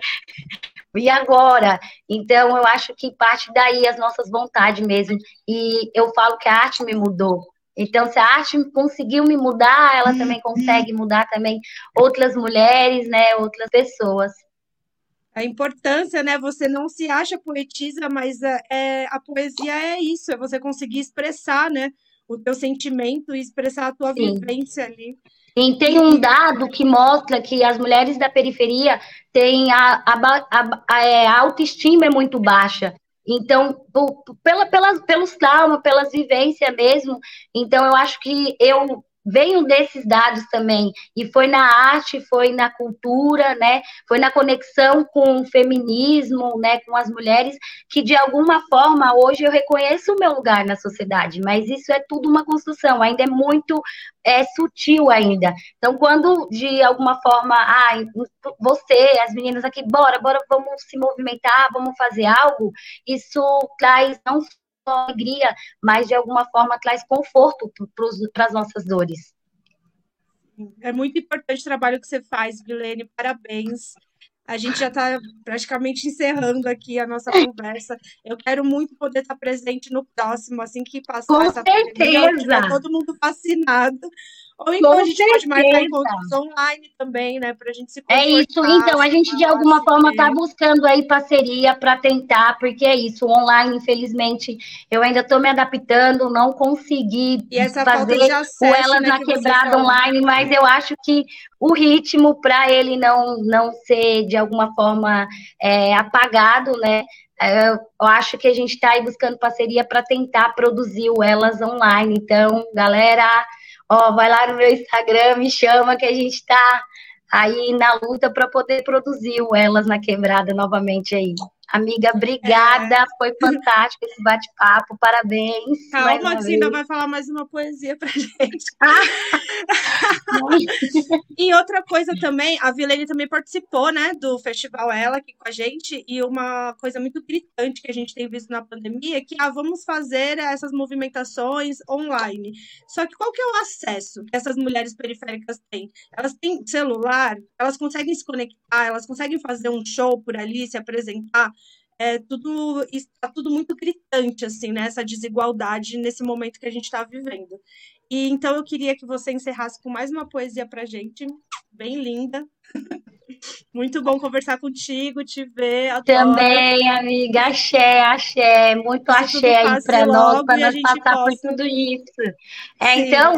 E agora? Então, eu acho que parte daí as nossas vontades mesmo, e eu falo que a arte me mudou, então, se a arte conseguiu me mudar, ela também consegue mudar também outras mulheres, né, outras pessoas a importância, né? Você não se acha poetisa, mas é, é, a poesia é isso, é você conseguir expressar, né? O teu sentimento e expressar a tua Sim. vivência ali. E tem um dado que mostra que as mulheres da periferia têm a, a, a, a, é, a autoestima é muito baixa. Então, pela, pelas, pelos traumas, pelas vivências mesmo. Então, eu acho que eu veio desses dados também. E foi na arte, foi na cultura, né? Foi na conexão com o feminismo, né? Com as mulheres, que de alguma forma hoje eu reconheço o meu lugar na sociedade. Mas isso é tudo uma construção, ainda é muito é, sutil ainda. Então, quando de alguma forma, ah, você, as meninas aqui, bora, bora, vamos se movimentar, vamos fazer algo, isso traz não alegria, mas de alguma forma traz conforto para as nossas dores. É muito importante o trabalho que você faz, Vilene, parabéns. A gente já está praticamente encerrando aqui a nossa conversa. Eu quero muito poder estar presente no próximo, assim que passar Com essa certeza. pandemia, todo mundo fascinado. Ou então Com a gente certeza. pode marcar encontros online também, né? Para a gente se É isso, então, a gente de alguma forma está buscando aí parceria para tentar, porque é isso, online, infelizmente, eu ainda estou me adaptando, não consegui fazer acesso, o Elas né, na Quebrada online, mas eu acho que o ritmo, para ele não, não ser de alguma forma é, apagado, né? É, eu acho que a gente está aí buscando parceria para tentar produzir o Elas online. Então, galera, ó, vai lá no meu Instagram, me chama que a gente está aí na luta para poder produzir o Elas na Quebrada novamente aí. Amiga, obrigada. É. Foi fantástico esse bate-papo. Parabéns. Calma, que ainda vai falar mais uma poesia pra gente. (laughs) e outra coisa também, a Vilene também participou, né, do Festival Ela aqui com a gente. E uma coisa muito gritante que a gente tem visto na pandemia é que ah, vamos fazer essas movimentações online. Só que qual que é o acesso que essas mulheres periféricas têm? Elas têm celular, elas conseguem se conectar, elas conseguem fazer um show por ali, se apresentar é tudo está tudo muito gritante assim, né? Essa desigualdade nesse momento que a gente está vivendo. E então eu queria que você encerrasse com mais uma poesia para gente, bem linda. (laughs) Muito bom conversar contigo, te ver. Adoro. Também, amiga, axé, axé, muito axé aí para nós, para nós passar possa... por tudo isso. É, então,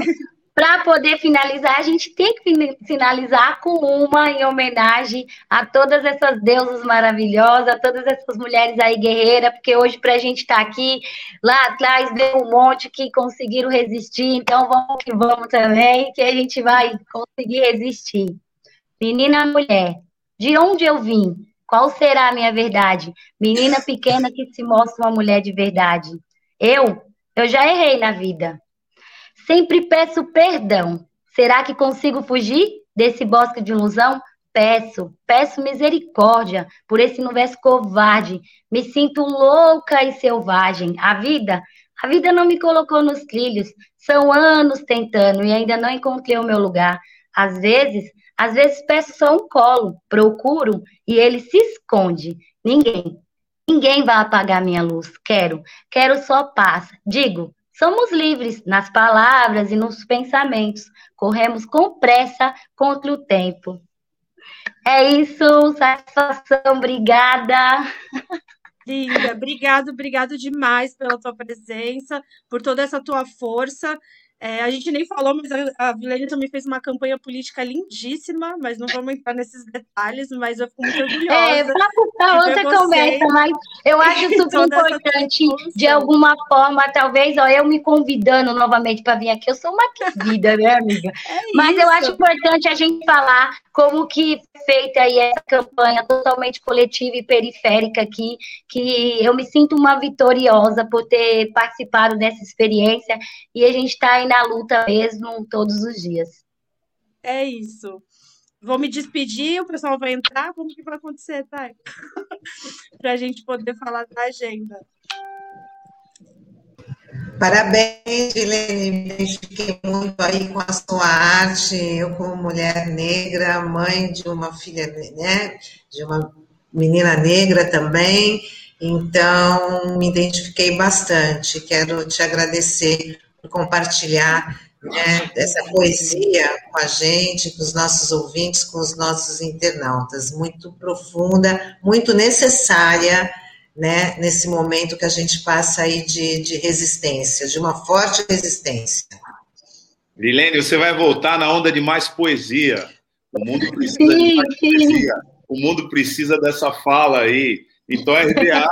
para poder finalizar, a gente tem que finalizar com uma em homenagem a todas essas deusas maravilhosas, a todas essas mulheres aí guerreiras, porque hoje para a gente estar tá aqui, lá atrás deu um monte que conseguiram resistir, então vamos que vamos também, que a gente vai conseguir resistir. Menina mulher, de onde eu vim? Qual será a minha verdade? Menina pequena que se mostra uma mulher de verdade. Eu, eu já errei na vida Sempre peço perdão. Será que consigo fugir desse bosque de ilusão? Peço, peço misericórdia por esse universo covarde. Me sinto louca e selvagem. A vida, a vida não me colocou nos trilhos. São anos tentando e ainda não encontrei o meu lugar. Às vezes, às vezes peço só um colo, procuro e ele se esconde. Ninguém, ninguém vai apagar minha luz. Quero, quero só paz. Digo, Somos livres nas palavras e nos pensamentos. Corremos com pressa contra o tempo. É isso, satisfação, obrigada. Linda, obrigado, obrigado demais pela tua presença, por toda essa tua força. É, a gente nem falou, mas a, a Vilene também fez uma campanha política lindíssima, mas não vamos entrar nesses detalhes, mas eu fico muito é, orgulhosa. É, para outra conversa, mas eu acho (laughs) super importante, de alguma forma, talvez, ó, eu me convidando novamente para vir aqui, eu sou uma querida, né, amiga? É mas eu acho importante a gente falar como que feita aí essa campanha totalmente coletiva e periférica aqui, que eu me sinto uma vitoriosa por ter participado dessa experiência e a gente está aí na luta mesmo todos os dias. É isso. Vou me despedir, o pessoal vai entrar. Como que vai acontecer, (laughs) Thay? Para a gente poder falar da agenda. Parabéns, Helene. Me identifiquei muito aí com a sua arte. Eu, como mulher negra, mãe de uma filha, né, de uma menina negra também. Então, me identifiquei bastante. Quero te agradecer por compartilhar né, essa poesia com a gente, com os nossos ouvintes, com os nossos internautas. Muito profunda, muito necessária, né, nesse momento que a gente passa aí de, de resistência, de uma forte resistência. Lilene, você vai voltar na onda de mais poesia. O mundo precisa sim, de mais poesia. O mundo precisa dessa fala aí. Então a RBA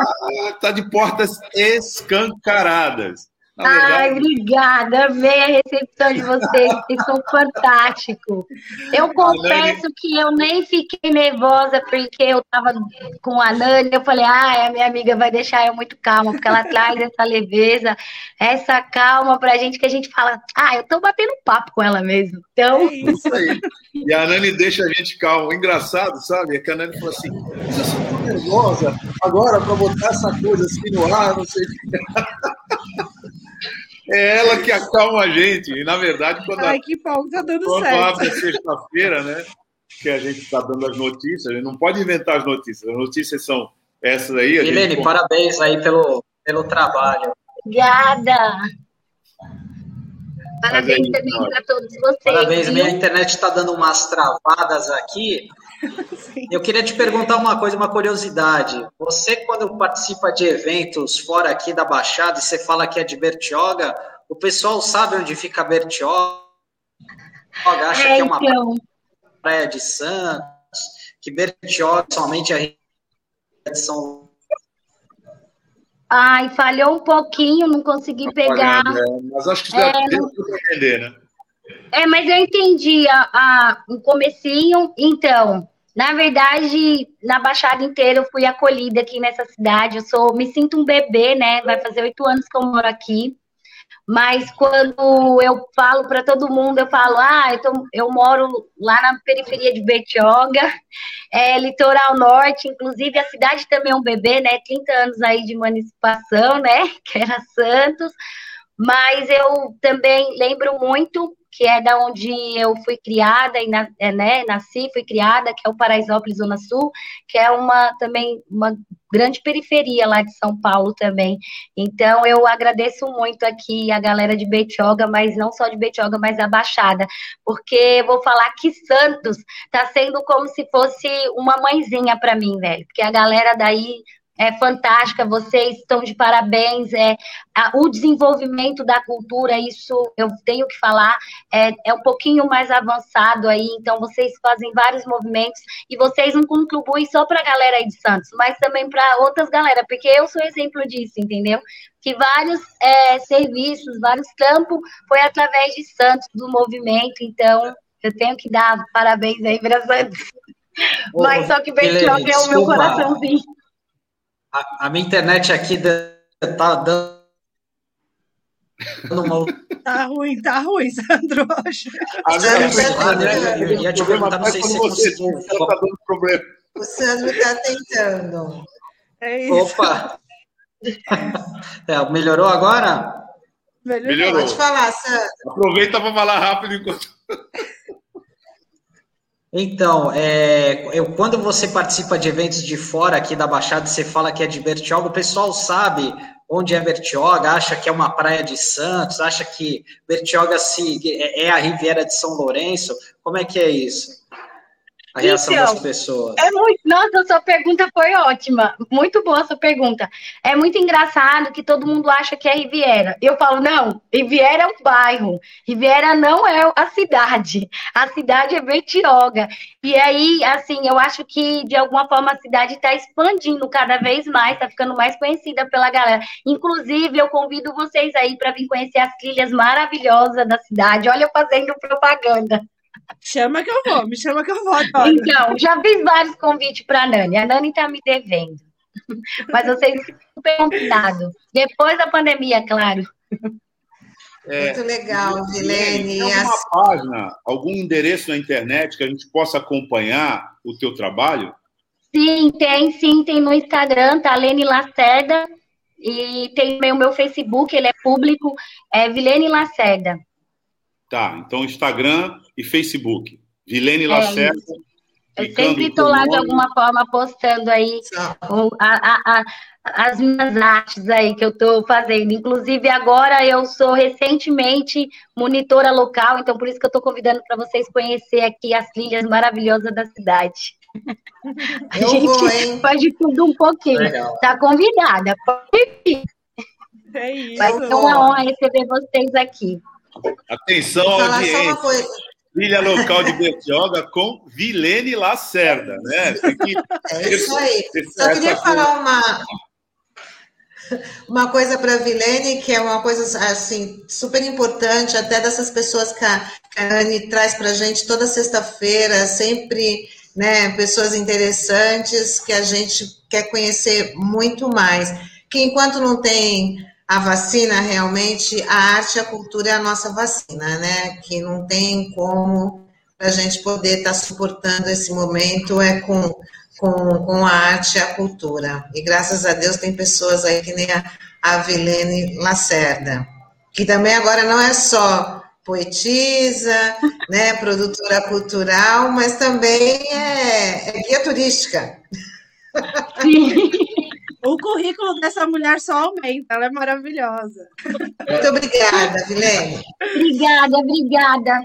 está (laughs) de portas escancaradas. Verdade... Ai, obrigada. Amei a recepção de vocês. Vocês são fantásticos. Eu confesso que eu nem fiquei nervosa porque eu tava com a Nani. Eu falei, ah, a minha amiga vai deixar eu muito calma, porque ela traz essa leveza, essa calma pra gente que a gente fala, ah, eu tô batendo papo com ela mesmo. Então. É isso aí. E a Nani deixa a gente calmo. Engraçado, sabe? É que a Nani falou assim: eu sou tão nervosa agora pra botar essa coisa assim no ar, não sei o que. (laughs) É ela que acalma a gente. E, na verdade, quando, Ai, que bom, tá dando quando certo. abre sexta-feira, né? Que a gente está dando as notícias, a gente não pode inventar as notícias. As notícias são essas aí. Helene, gente... parabéns aí pelo, pelo trabalho. Obrigada. Parabéns aí, também para todos vocês. Parabéns, minha internet está dando umas travadas aqui. Eu queria te perguntar uma coisa, uma curiosidade. Você, quando participa de eventos fora aqui da Baixada e você fala que é de Bertioga, o pessoal sabe onde fica Bertioga? Acha é, que é uma então... praia de Santos? Que Bertioga somente é a de São Ai, falhou um pouquinho, não consegui pegar. É, mas acho que já é, para entender, né? É, mas eu entendi a, a, um comecinho. Então, na verdade, na Baixada inteira eu fui acolhida aqui nessa cidade. Eu sou, me sinto um bebê, né? Vai fazer oito anos que eu moro aqui. Mas quando eu falo para todo mundo, eu falo, ah, eu, tô, eu, moro lá na periferia de Betioga, é, litoral norte, inclusive a cidade também é um bebê, né? 30 anos aí de emancipação, né? (laughs) Que era Santos. Mas eu também lembro muito que é da onde eu fui criada e é, né, nasci, fui criada, que é o Paraisópolis Zona Sul, que é uma também uma grande periferia lá de São Paulo também. Então eu agradeço muito aqui a galera de Betioga, mas não só de Betioga, mas da Baixada, porque vou falar que Santos está sendo como se fosse uma mãezinha para mim, velho, porque a galera daí é fantástica, vocês estão de parabéns. É, a, o desenvolvimento da cultura, isso eu tenho que falar, é, é um pouquinho mais avançado aí, então vocês fazem vários movimentos e vocês não contribuem só para a galera aí de Santos, mas também para outras galera, porque eu sou exemplo disso, entendeu? Que vários é, serviços, vários campos foi através de Santos, do movimento, então eu tenho que dar parabéns aí para Santos. Ô, mas só que Bertioga é o meu coraçãozinho. A, a minha internet aqui tá dando uma... Tá ruim, tá ruim, Sandro. A minha eu ia te perguntar, não sei se você conseguiu. Tá dando problema. O Sandro está tentando. É isso. Opa! É, melhorou agora? Melhorou. melhorou. Pode falar, Sandro. Aproveita para falar rápido enquanto. (laughs) Então, é, eu, quando você participa de eventos de fora aqui da Baixada, você fala que é de Bertioga, o pessoal sabe onde é Bertioga, acha que é uma praia de Santos, acha que Bertioga se, é, é a Riviera de São Lourenço. Como é que é isso? A reação então, das pessoas? É muito, nossa, sua pergunta foi ótima. Muito boa sua pergunta. É muito engraçado que todo mundo acha que é Riviera. Eu falo, não, Riviera é um bairro. Riviera não é a cidade. A cidade é Betioga. E aí, assim, eu acho que de alguma forma a cidade está expandindo cada vez mais, está ficando mais conhecida pela galera. Inclusive, eu convido vocês aí para vir conhecer as trilhas maravilhosas da cidade. Olha, eu fazendo propaganda. Chama que eu vou, me chama que eu vou. Agora. Então, já fiz vários convites para a Nani. A Nani está me devendo. Mas vocês super convidados. Depois da pandemia, claro. É, Muito legal, Vilene. Tem alguma página, algum endereço na internet que a gente possa acompanhar o teu trabalho? Sim, tem sim, tem no Instagram, tá Lene Lacerda, e tem também o meu Facebook, ele é público, é Vilene Lacerda. Tá, então Instagram e Facebook. Vilene é, Lacerda. Eu sempre estou lá de alguma forma postando aí o, a, a, a, as minhas artes aí que eu estou fazendo. Inclusive, agora eu sou recentemente monitora local, então por isso que eu estou convidando para vocês conhecer aqui as trilhas maravilhosas da cidade. (laughs) A eu gente vou, hein? faz de tudo um pouquinho. Legal. Tá convidada, pode vir. É isso. Vai ser uma honra receber vocês aqui. Atenção, audiência. Trilha local de Bertioga com Vilene Lacerda, né? Que... É isso aí. Só queria falar uma. uma coisa para a Vilene, que é uma coisa assim super importante, até dessas pessoas que a, que a Anne traz para a gente toda sexta-feira, sempre né, pessoas interessantes que a gente quer conhecer muito mais. Que enquanto não tem a vacina, realmente, a arte e a cultura é a nossa vacina, né? Que não tem como a gente poder estar tá suportando esse momento é com, com, com a arte e a cultura. E graças a Deus tem pessoas aí que nem a, a Vilene Lacerda, que também agora não é só poetisa, (laughs) né, produtora cultural, mas também é, é guia turística. Sim. O currículo dessa mulher só aumenta, ela é maravilhosa. Muito obrigada, Vilene. Obrigada, obrigada.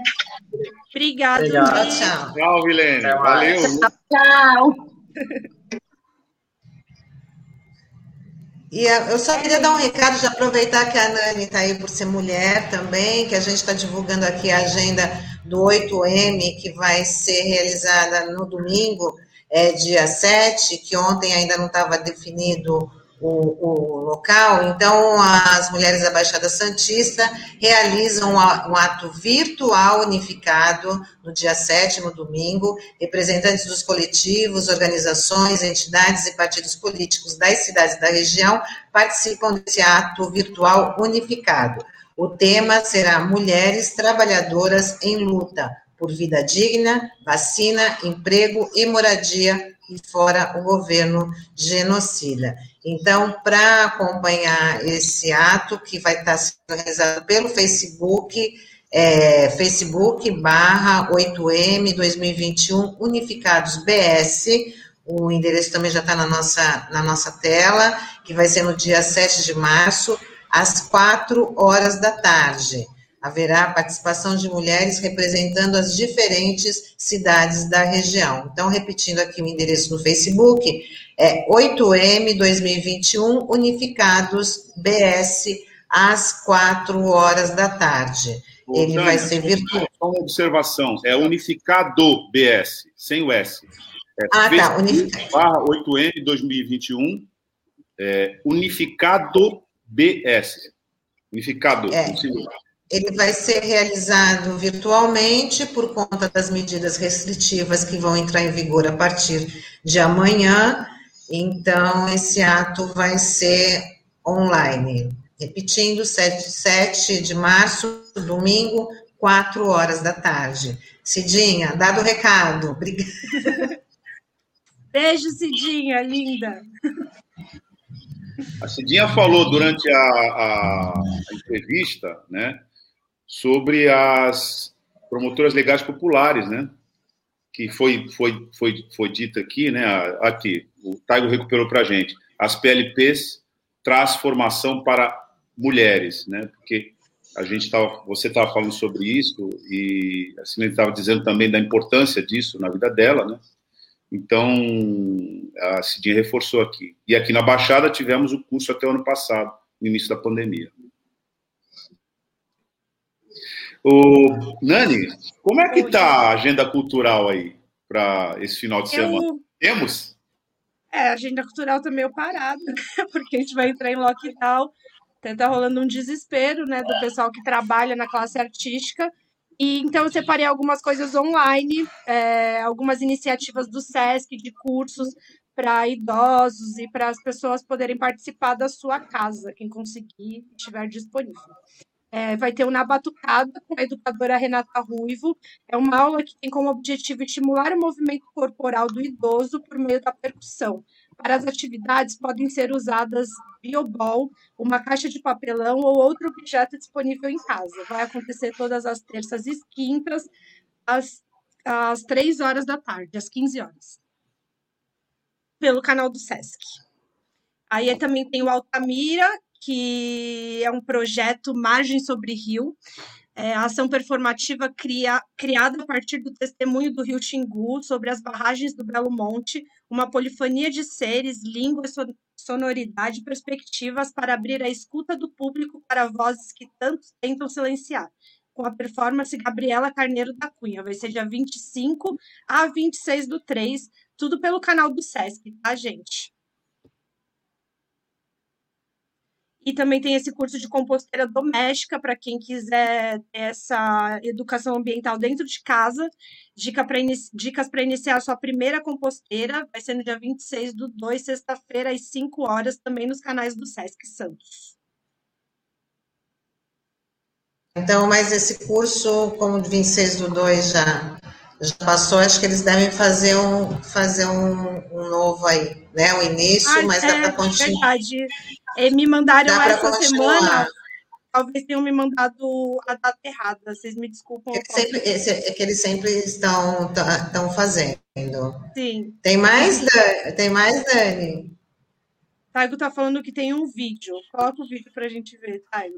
Obrigada. Tchau, tchau. Tchau, Vilene. Valeu. Tchau. E eu só queria dar um recado de aproveitar que a Nani está aí por ser mulher também, que a gente está divulgando aqui a agenda do 8M, que vai ser realizada no domingo, é, dia 7, que ontem ainda não estava definido o, o, local. Então, as mulheres da Baixada Santista realizam um ato virtual unificado no dia 7, no domingo. Representantes dos coletivos, organizações, entidades e partidos políticos das cidades da região participam desse ato virtual unificado. O tema será Mulheres Trabalhadoras em Luta por Vida Digna, Vacina, Emprego e Moradia e fora o governo genocida. Então, para acompanhar esse ato, que vai estar sendo realizado pelo Facebook, é, Facebook barra 8M 2021 Unificados BS, o endereço também já está na nossa, na nossa tela, que vai ser no dia 7 de março, às 4 horas da tarde. Haverá participação de mulheres representando as diferentes cidades da região. Então, repetindo aqui o endereço no Facebook, é 8M 2021 Unificados BS às 4 horas da tarde. Ele vai ser virtual. Só uma observação, é Unificado BS, sem o S. É ah, tá, unificado. Barra 8M 2021, é, Unificado BS. Unificado, é. Ele vai ser realizado virtualmente por conta das medidas restritivas que vão entrar em vigor a partir de amanhã então, esse ato vai ser online. Repetindo, 7, 7 de março, domingo, 4 horas da tarde. Cidinha, dado o recado. Obrigada. Beijo, Cidinha, linda. A Cidinha falou durante a, a, a entrevista, né, sobre as promotoras legais populares, né, que foi, foi, foi, foi dita aqui, né, aqui, o Taigo recuperou para a gente, as PLPs traz formação para mulheres, né, porque a gente estava, você estava falando sobre isso e a Simone estava dizendo também da importância disso na vida dela, né, então a Cidinha reforçou aqui. E aqui na Baixada tivemos o curso até o ano passado, no início da pandemia. O Nani, como é que está a agenda cultural aí para esse final de Eu... semana? Temos? É, a agenda cultural está meio parada, (laughs) porque a gente vai entrar em lockdown. Está rolando um desespero né, do pessoal que trabalha na classe artística. E então eu separei algumas coisas online, é, algumas iniciativas do SESC de cursos para idosos e para as pessoas poderem participar da sua casa, quem conseguir estiver disponível. É, vai ter o Na Batucada com a educadora Renata Ruivo. É uma aula que tem como objetivo estimular o movimento corporal do idoso por meio da percussão. Para as atividades podem ser usadas biobol, uma caixa de papelão ou outro objeto disponível em casa. Vai acontecer todas as terças e quintas, às, às 3 horas da tarde, às 15 horas. Pelo canal do SESC. Aí também tem o Altamira, que é um projeto Margem sobre Rio, é, a ação performativa cria, criada a partir do testemunho do Rio Xingu sobre as barragens do Belo Monte, uma polifania de seres, língua, sonoridade e perspectivas para abrir a escuta do público para vozes que tantos tentam silenciar. Com a performance Gabriela Carneiro da Cunha. Vai ser dia 25 a 26 do 3, tudo pelo canal do Sesc, tá, gente? E também tem esse curso de composteira doméstica para quem quiser ter essa educação ambiental dentro de casa. Dica pra dicas para iniciar a sua primeira composteira. Vai ser no dia 26 do 2, sexta-feira, às 5 horas, também nos canais do Sesc Santos. Então, mas esse curso, como 26 do 2 já, já passou, acho que eles devem fazer um, fazer um, um novo aí, né? O início, ah, mas é, dá para continuar. Verdade. E me mandaram essa continuar. semana, talvez tenham me mandado a data errada, vocês me desculpam. É que, sempre, esse, é que eles sempre estão, estão fazendo. Sim. Tem mais, Dani? Tem mais, Dani? Taigo tá falando que tem um vídeo. Coloca o vídeo pra gente ver, Taigo.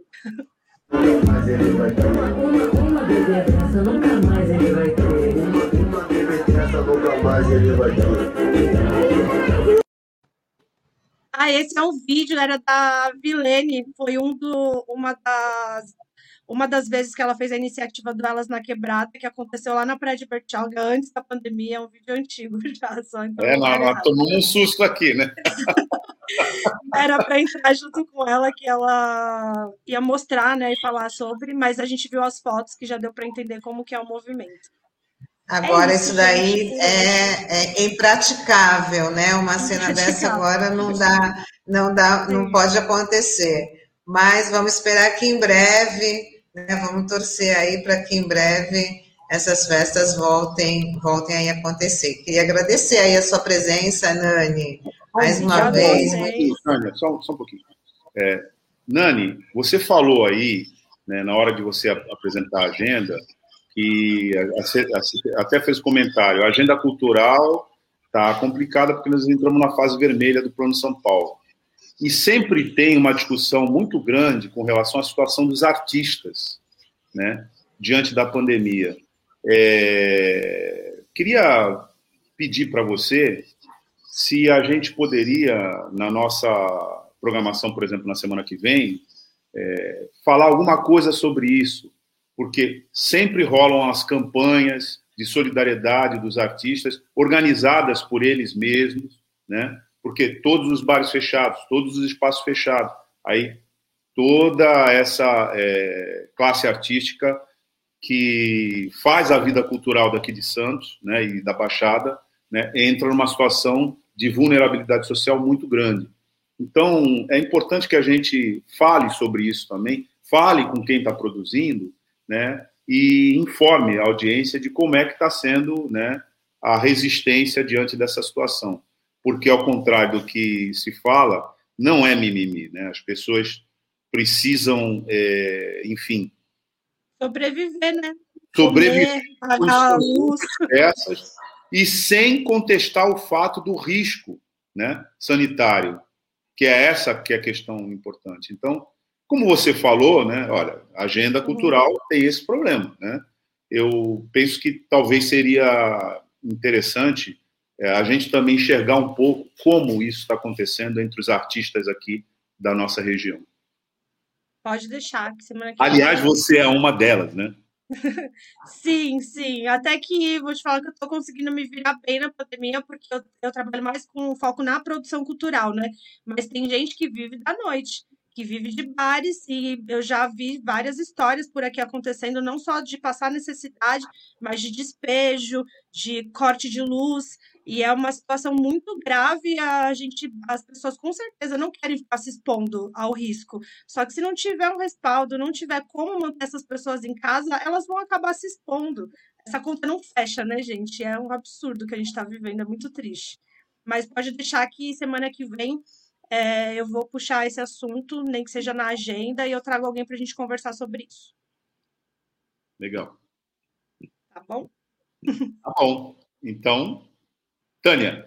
Mas ele vai ter uma, uma, bebê dessa, nunca mais ele vai ter. Uma, uma bebê dessa, nunca mais ele vai ter. Ah, esse é um vídeo, era da Vilene, foi um do, uma das uma das vezes que ela fez a iniciativa do Elas na Quebrada, que aconteceu lá na Praia de Bertioga, antes da pandemia, é um vídeo antigo (laughs) já. Só, então é, não, ela tomou um susto aqui, né? (laughs) Era para entrar junto com ela, que ela ia mostrar, né, e falar sobre, mas a gente viu as fotos que já deu para entender como que é o movimento. Agora, é isso, isso, daí é, é, impraticável, né? Uma cena dessa agora não dá, não dá, não pode acontecer. Mas vamos esperar que em breve, né, vamos torcer aí para que em breve essas festas voltem, voltem aí a acontecer. Queria agradecer aí a sua presença, Nani, mais uma vez. Nani, só, só um pouquinho. É, Nani, você falou aí, né, na hora de você apresentar a agenda, que até fez comentário, a agenda cultural está complicada porque nós entramos na fase vermelha do Plano São Paulo. E sempre tem uma discussão muito grande com relação à situação dos artistas, né, diante da pandemia. É, queria pedir para você se a gente poderia, na nossa programação, por exemplo, na semana que vem, é, falar alguma coisa sobre isso, porque sempre rolam as campanhas de solidariedade dos artistas, organizadas por eles mesmos, né? porque todos os bares fechados, todos os espaços fechados, aí toda essa é, classe artística que faz a vida cultural daqui de Santos né, e da Baixada né, entra numa situação de vulnerabilidade social muito grande. Então, é importante que a gente fale sobre isso também, fale com quem está produzindo, né, e informe a audiência de como é que está sendo, né, a resistência diante dessa situação. Porque, ao contrário do que se fala, não é mimimi, né? As pessoas precisam, é, enfim... Sobreviver, né? Sobreviver. Comer, pagar a luz. Essas, e sem contestar o fato do risco né, sanitário, que é essa que é a questão importante. Então, como você falou, né, olha, a agenda cultural tem esse problema. Né? Eu penso que talvez seria interessante é, a gente também enxergar um pouco como isso está acontecendo entre os artistas aqui da nossa região. Pode deixar, que semana que Aliás, você é uma delas, né? (laughs) Sim, sim. Até que vou te falar que eu tô conseguindo me virar bem na pandemia, porque eu, eu trabalho mais com foco na produção cultural, né? Mas tem gente que vive da noite, que vive de bares, e eu já vi várias histórias por aqui acontecendo, não só de passar necessidade, mas de despejo, de corte de luz. E é uma situação muito grave, a gente, as pessoas com certeza não querem ficar se expondo ao risco. Só que se não tiver um respaldo, não tiver como manter essas pessoas em casa, elas vão acabar se expondo. Essa conta não fecha, né, gente? É um absurdo que a gente está vivendo, é muito triste. Mas pode deixar que semana que vem é, eu vou puxar esse assunto, nem que seja na agenda, e eu trago alguém para a gente conversar sobre isso. Legal. Tá bom? (laughs) Tá bom. Então, Tânia.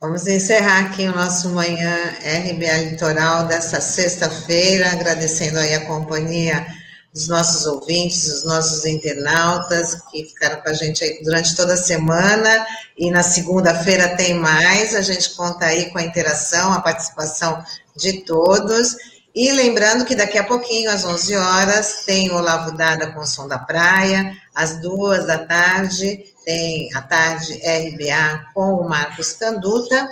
Vamos encerrar aqui o nosso Manhã RBA Litoral dessa sexta-feira, agradecendo aí a companhia dos nossos ouvintes, dos nossos internautas que ficaram com a gente aí durante toda a semana e na segunda-feira tem mais, a gente conta aí com a interação, a participação de todos e lembrando que daqui a pouquinho, às 11 horas, tem o Olavo Dada com o Som da Praia, às duas da tarde tem a tarde RBA com o Marcos Canduta.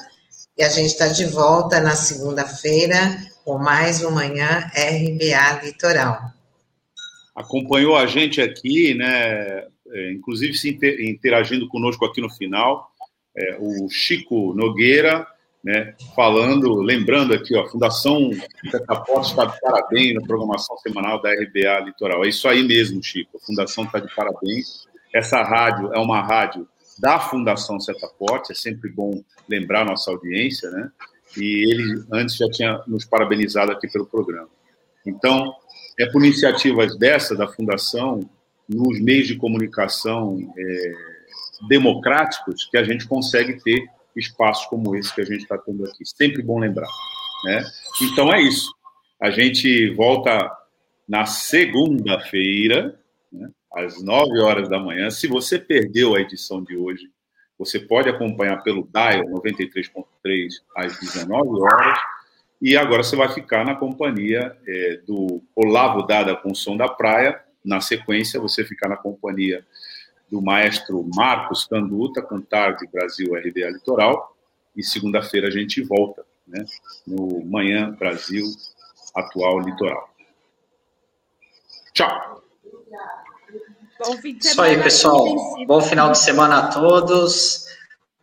E a gente está de volta na segunda-feira com mais uma manhã RBA Litoral. Acompanhou a gente aqui, né? É, inclusive se interagindo conosco aqui no final, é, o Chico Nogueira, né, falando, lembrando aqui, ó, a Fundação Cataporte está de parabéns na programação semanal da RBA Litoral. É isso aí mesmo, Chico, a Fundação está de parabéns. Essa rádio é uma rádio da Fundação Setaporte, é sempre bom lembrar nossa audiência, né? E ele antes já tinha nos parabenizado aqui pelo programa. Então, é por iniciativas dessa da Fundação, nos meios de comunicação é, democráticos, que a gente consegue ter espaços como esse que a gente está tendo aqui. Sempre bom lembrar. Né? Então é isso. A gente volta na segunda-feira, né, às 9 horas da manhã. Se você perdeu a edição de hoje, você pode acompanhar pelo Dial 93.3 às 19 horas. E agora você vai ficar na companhia é, do Olavo Dada com o Som da Praia. Na sequência, você ficar na companhia do maestro Marcos Canduta, com Tarde Brasil RBA Litoral. E segunda-feira a gente volta, né, no Manhã Brasil Atual Litoral. Tchau. Bom fim de semana. Isso aí, pessoal. Bom final de semana a todos.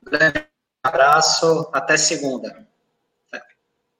Grande abraço. Até segunda.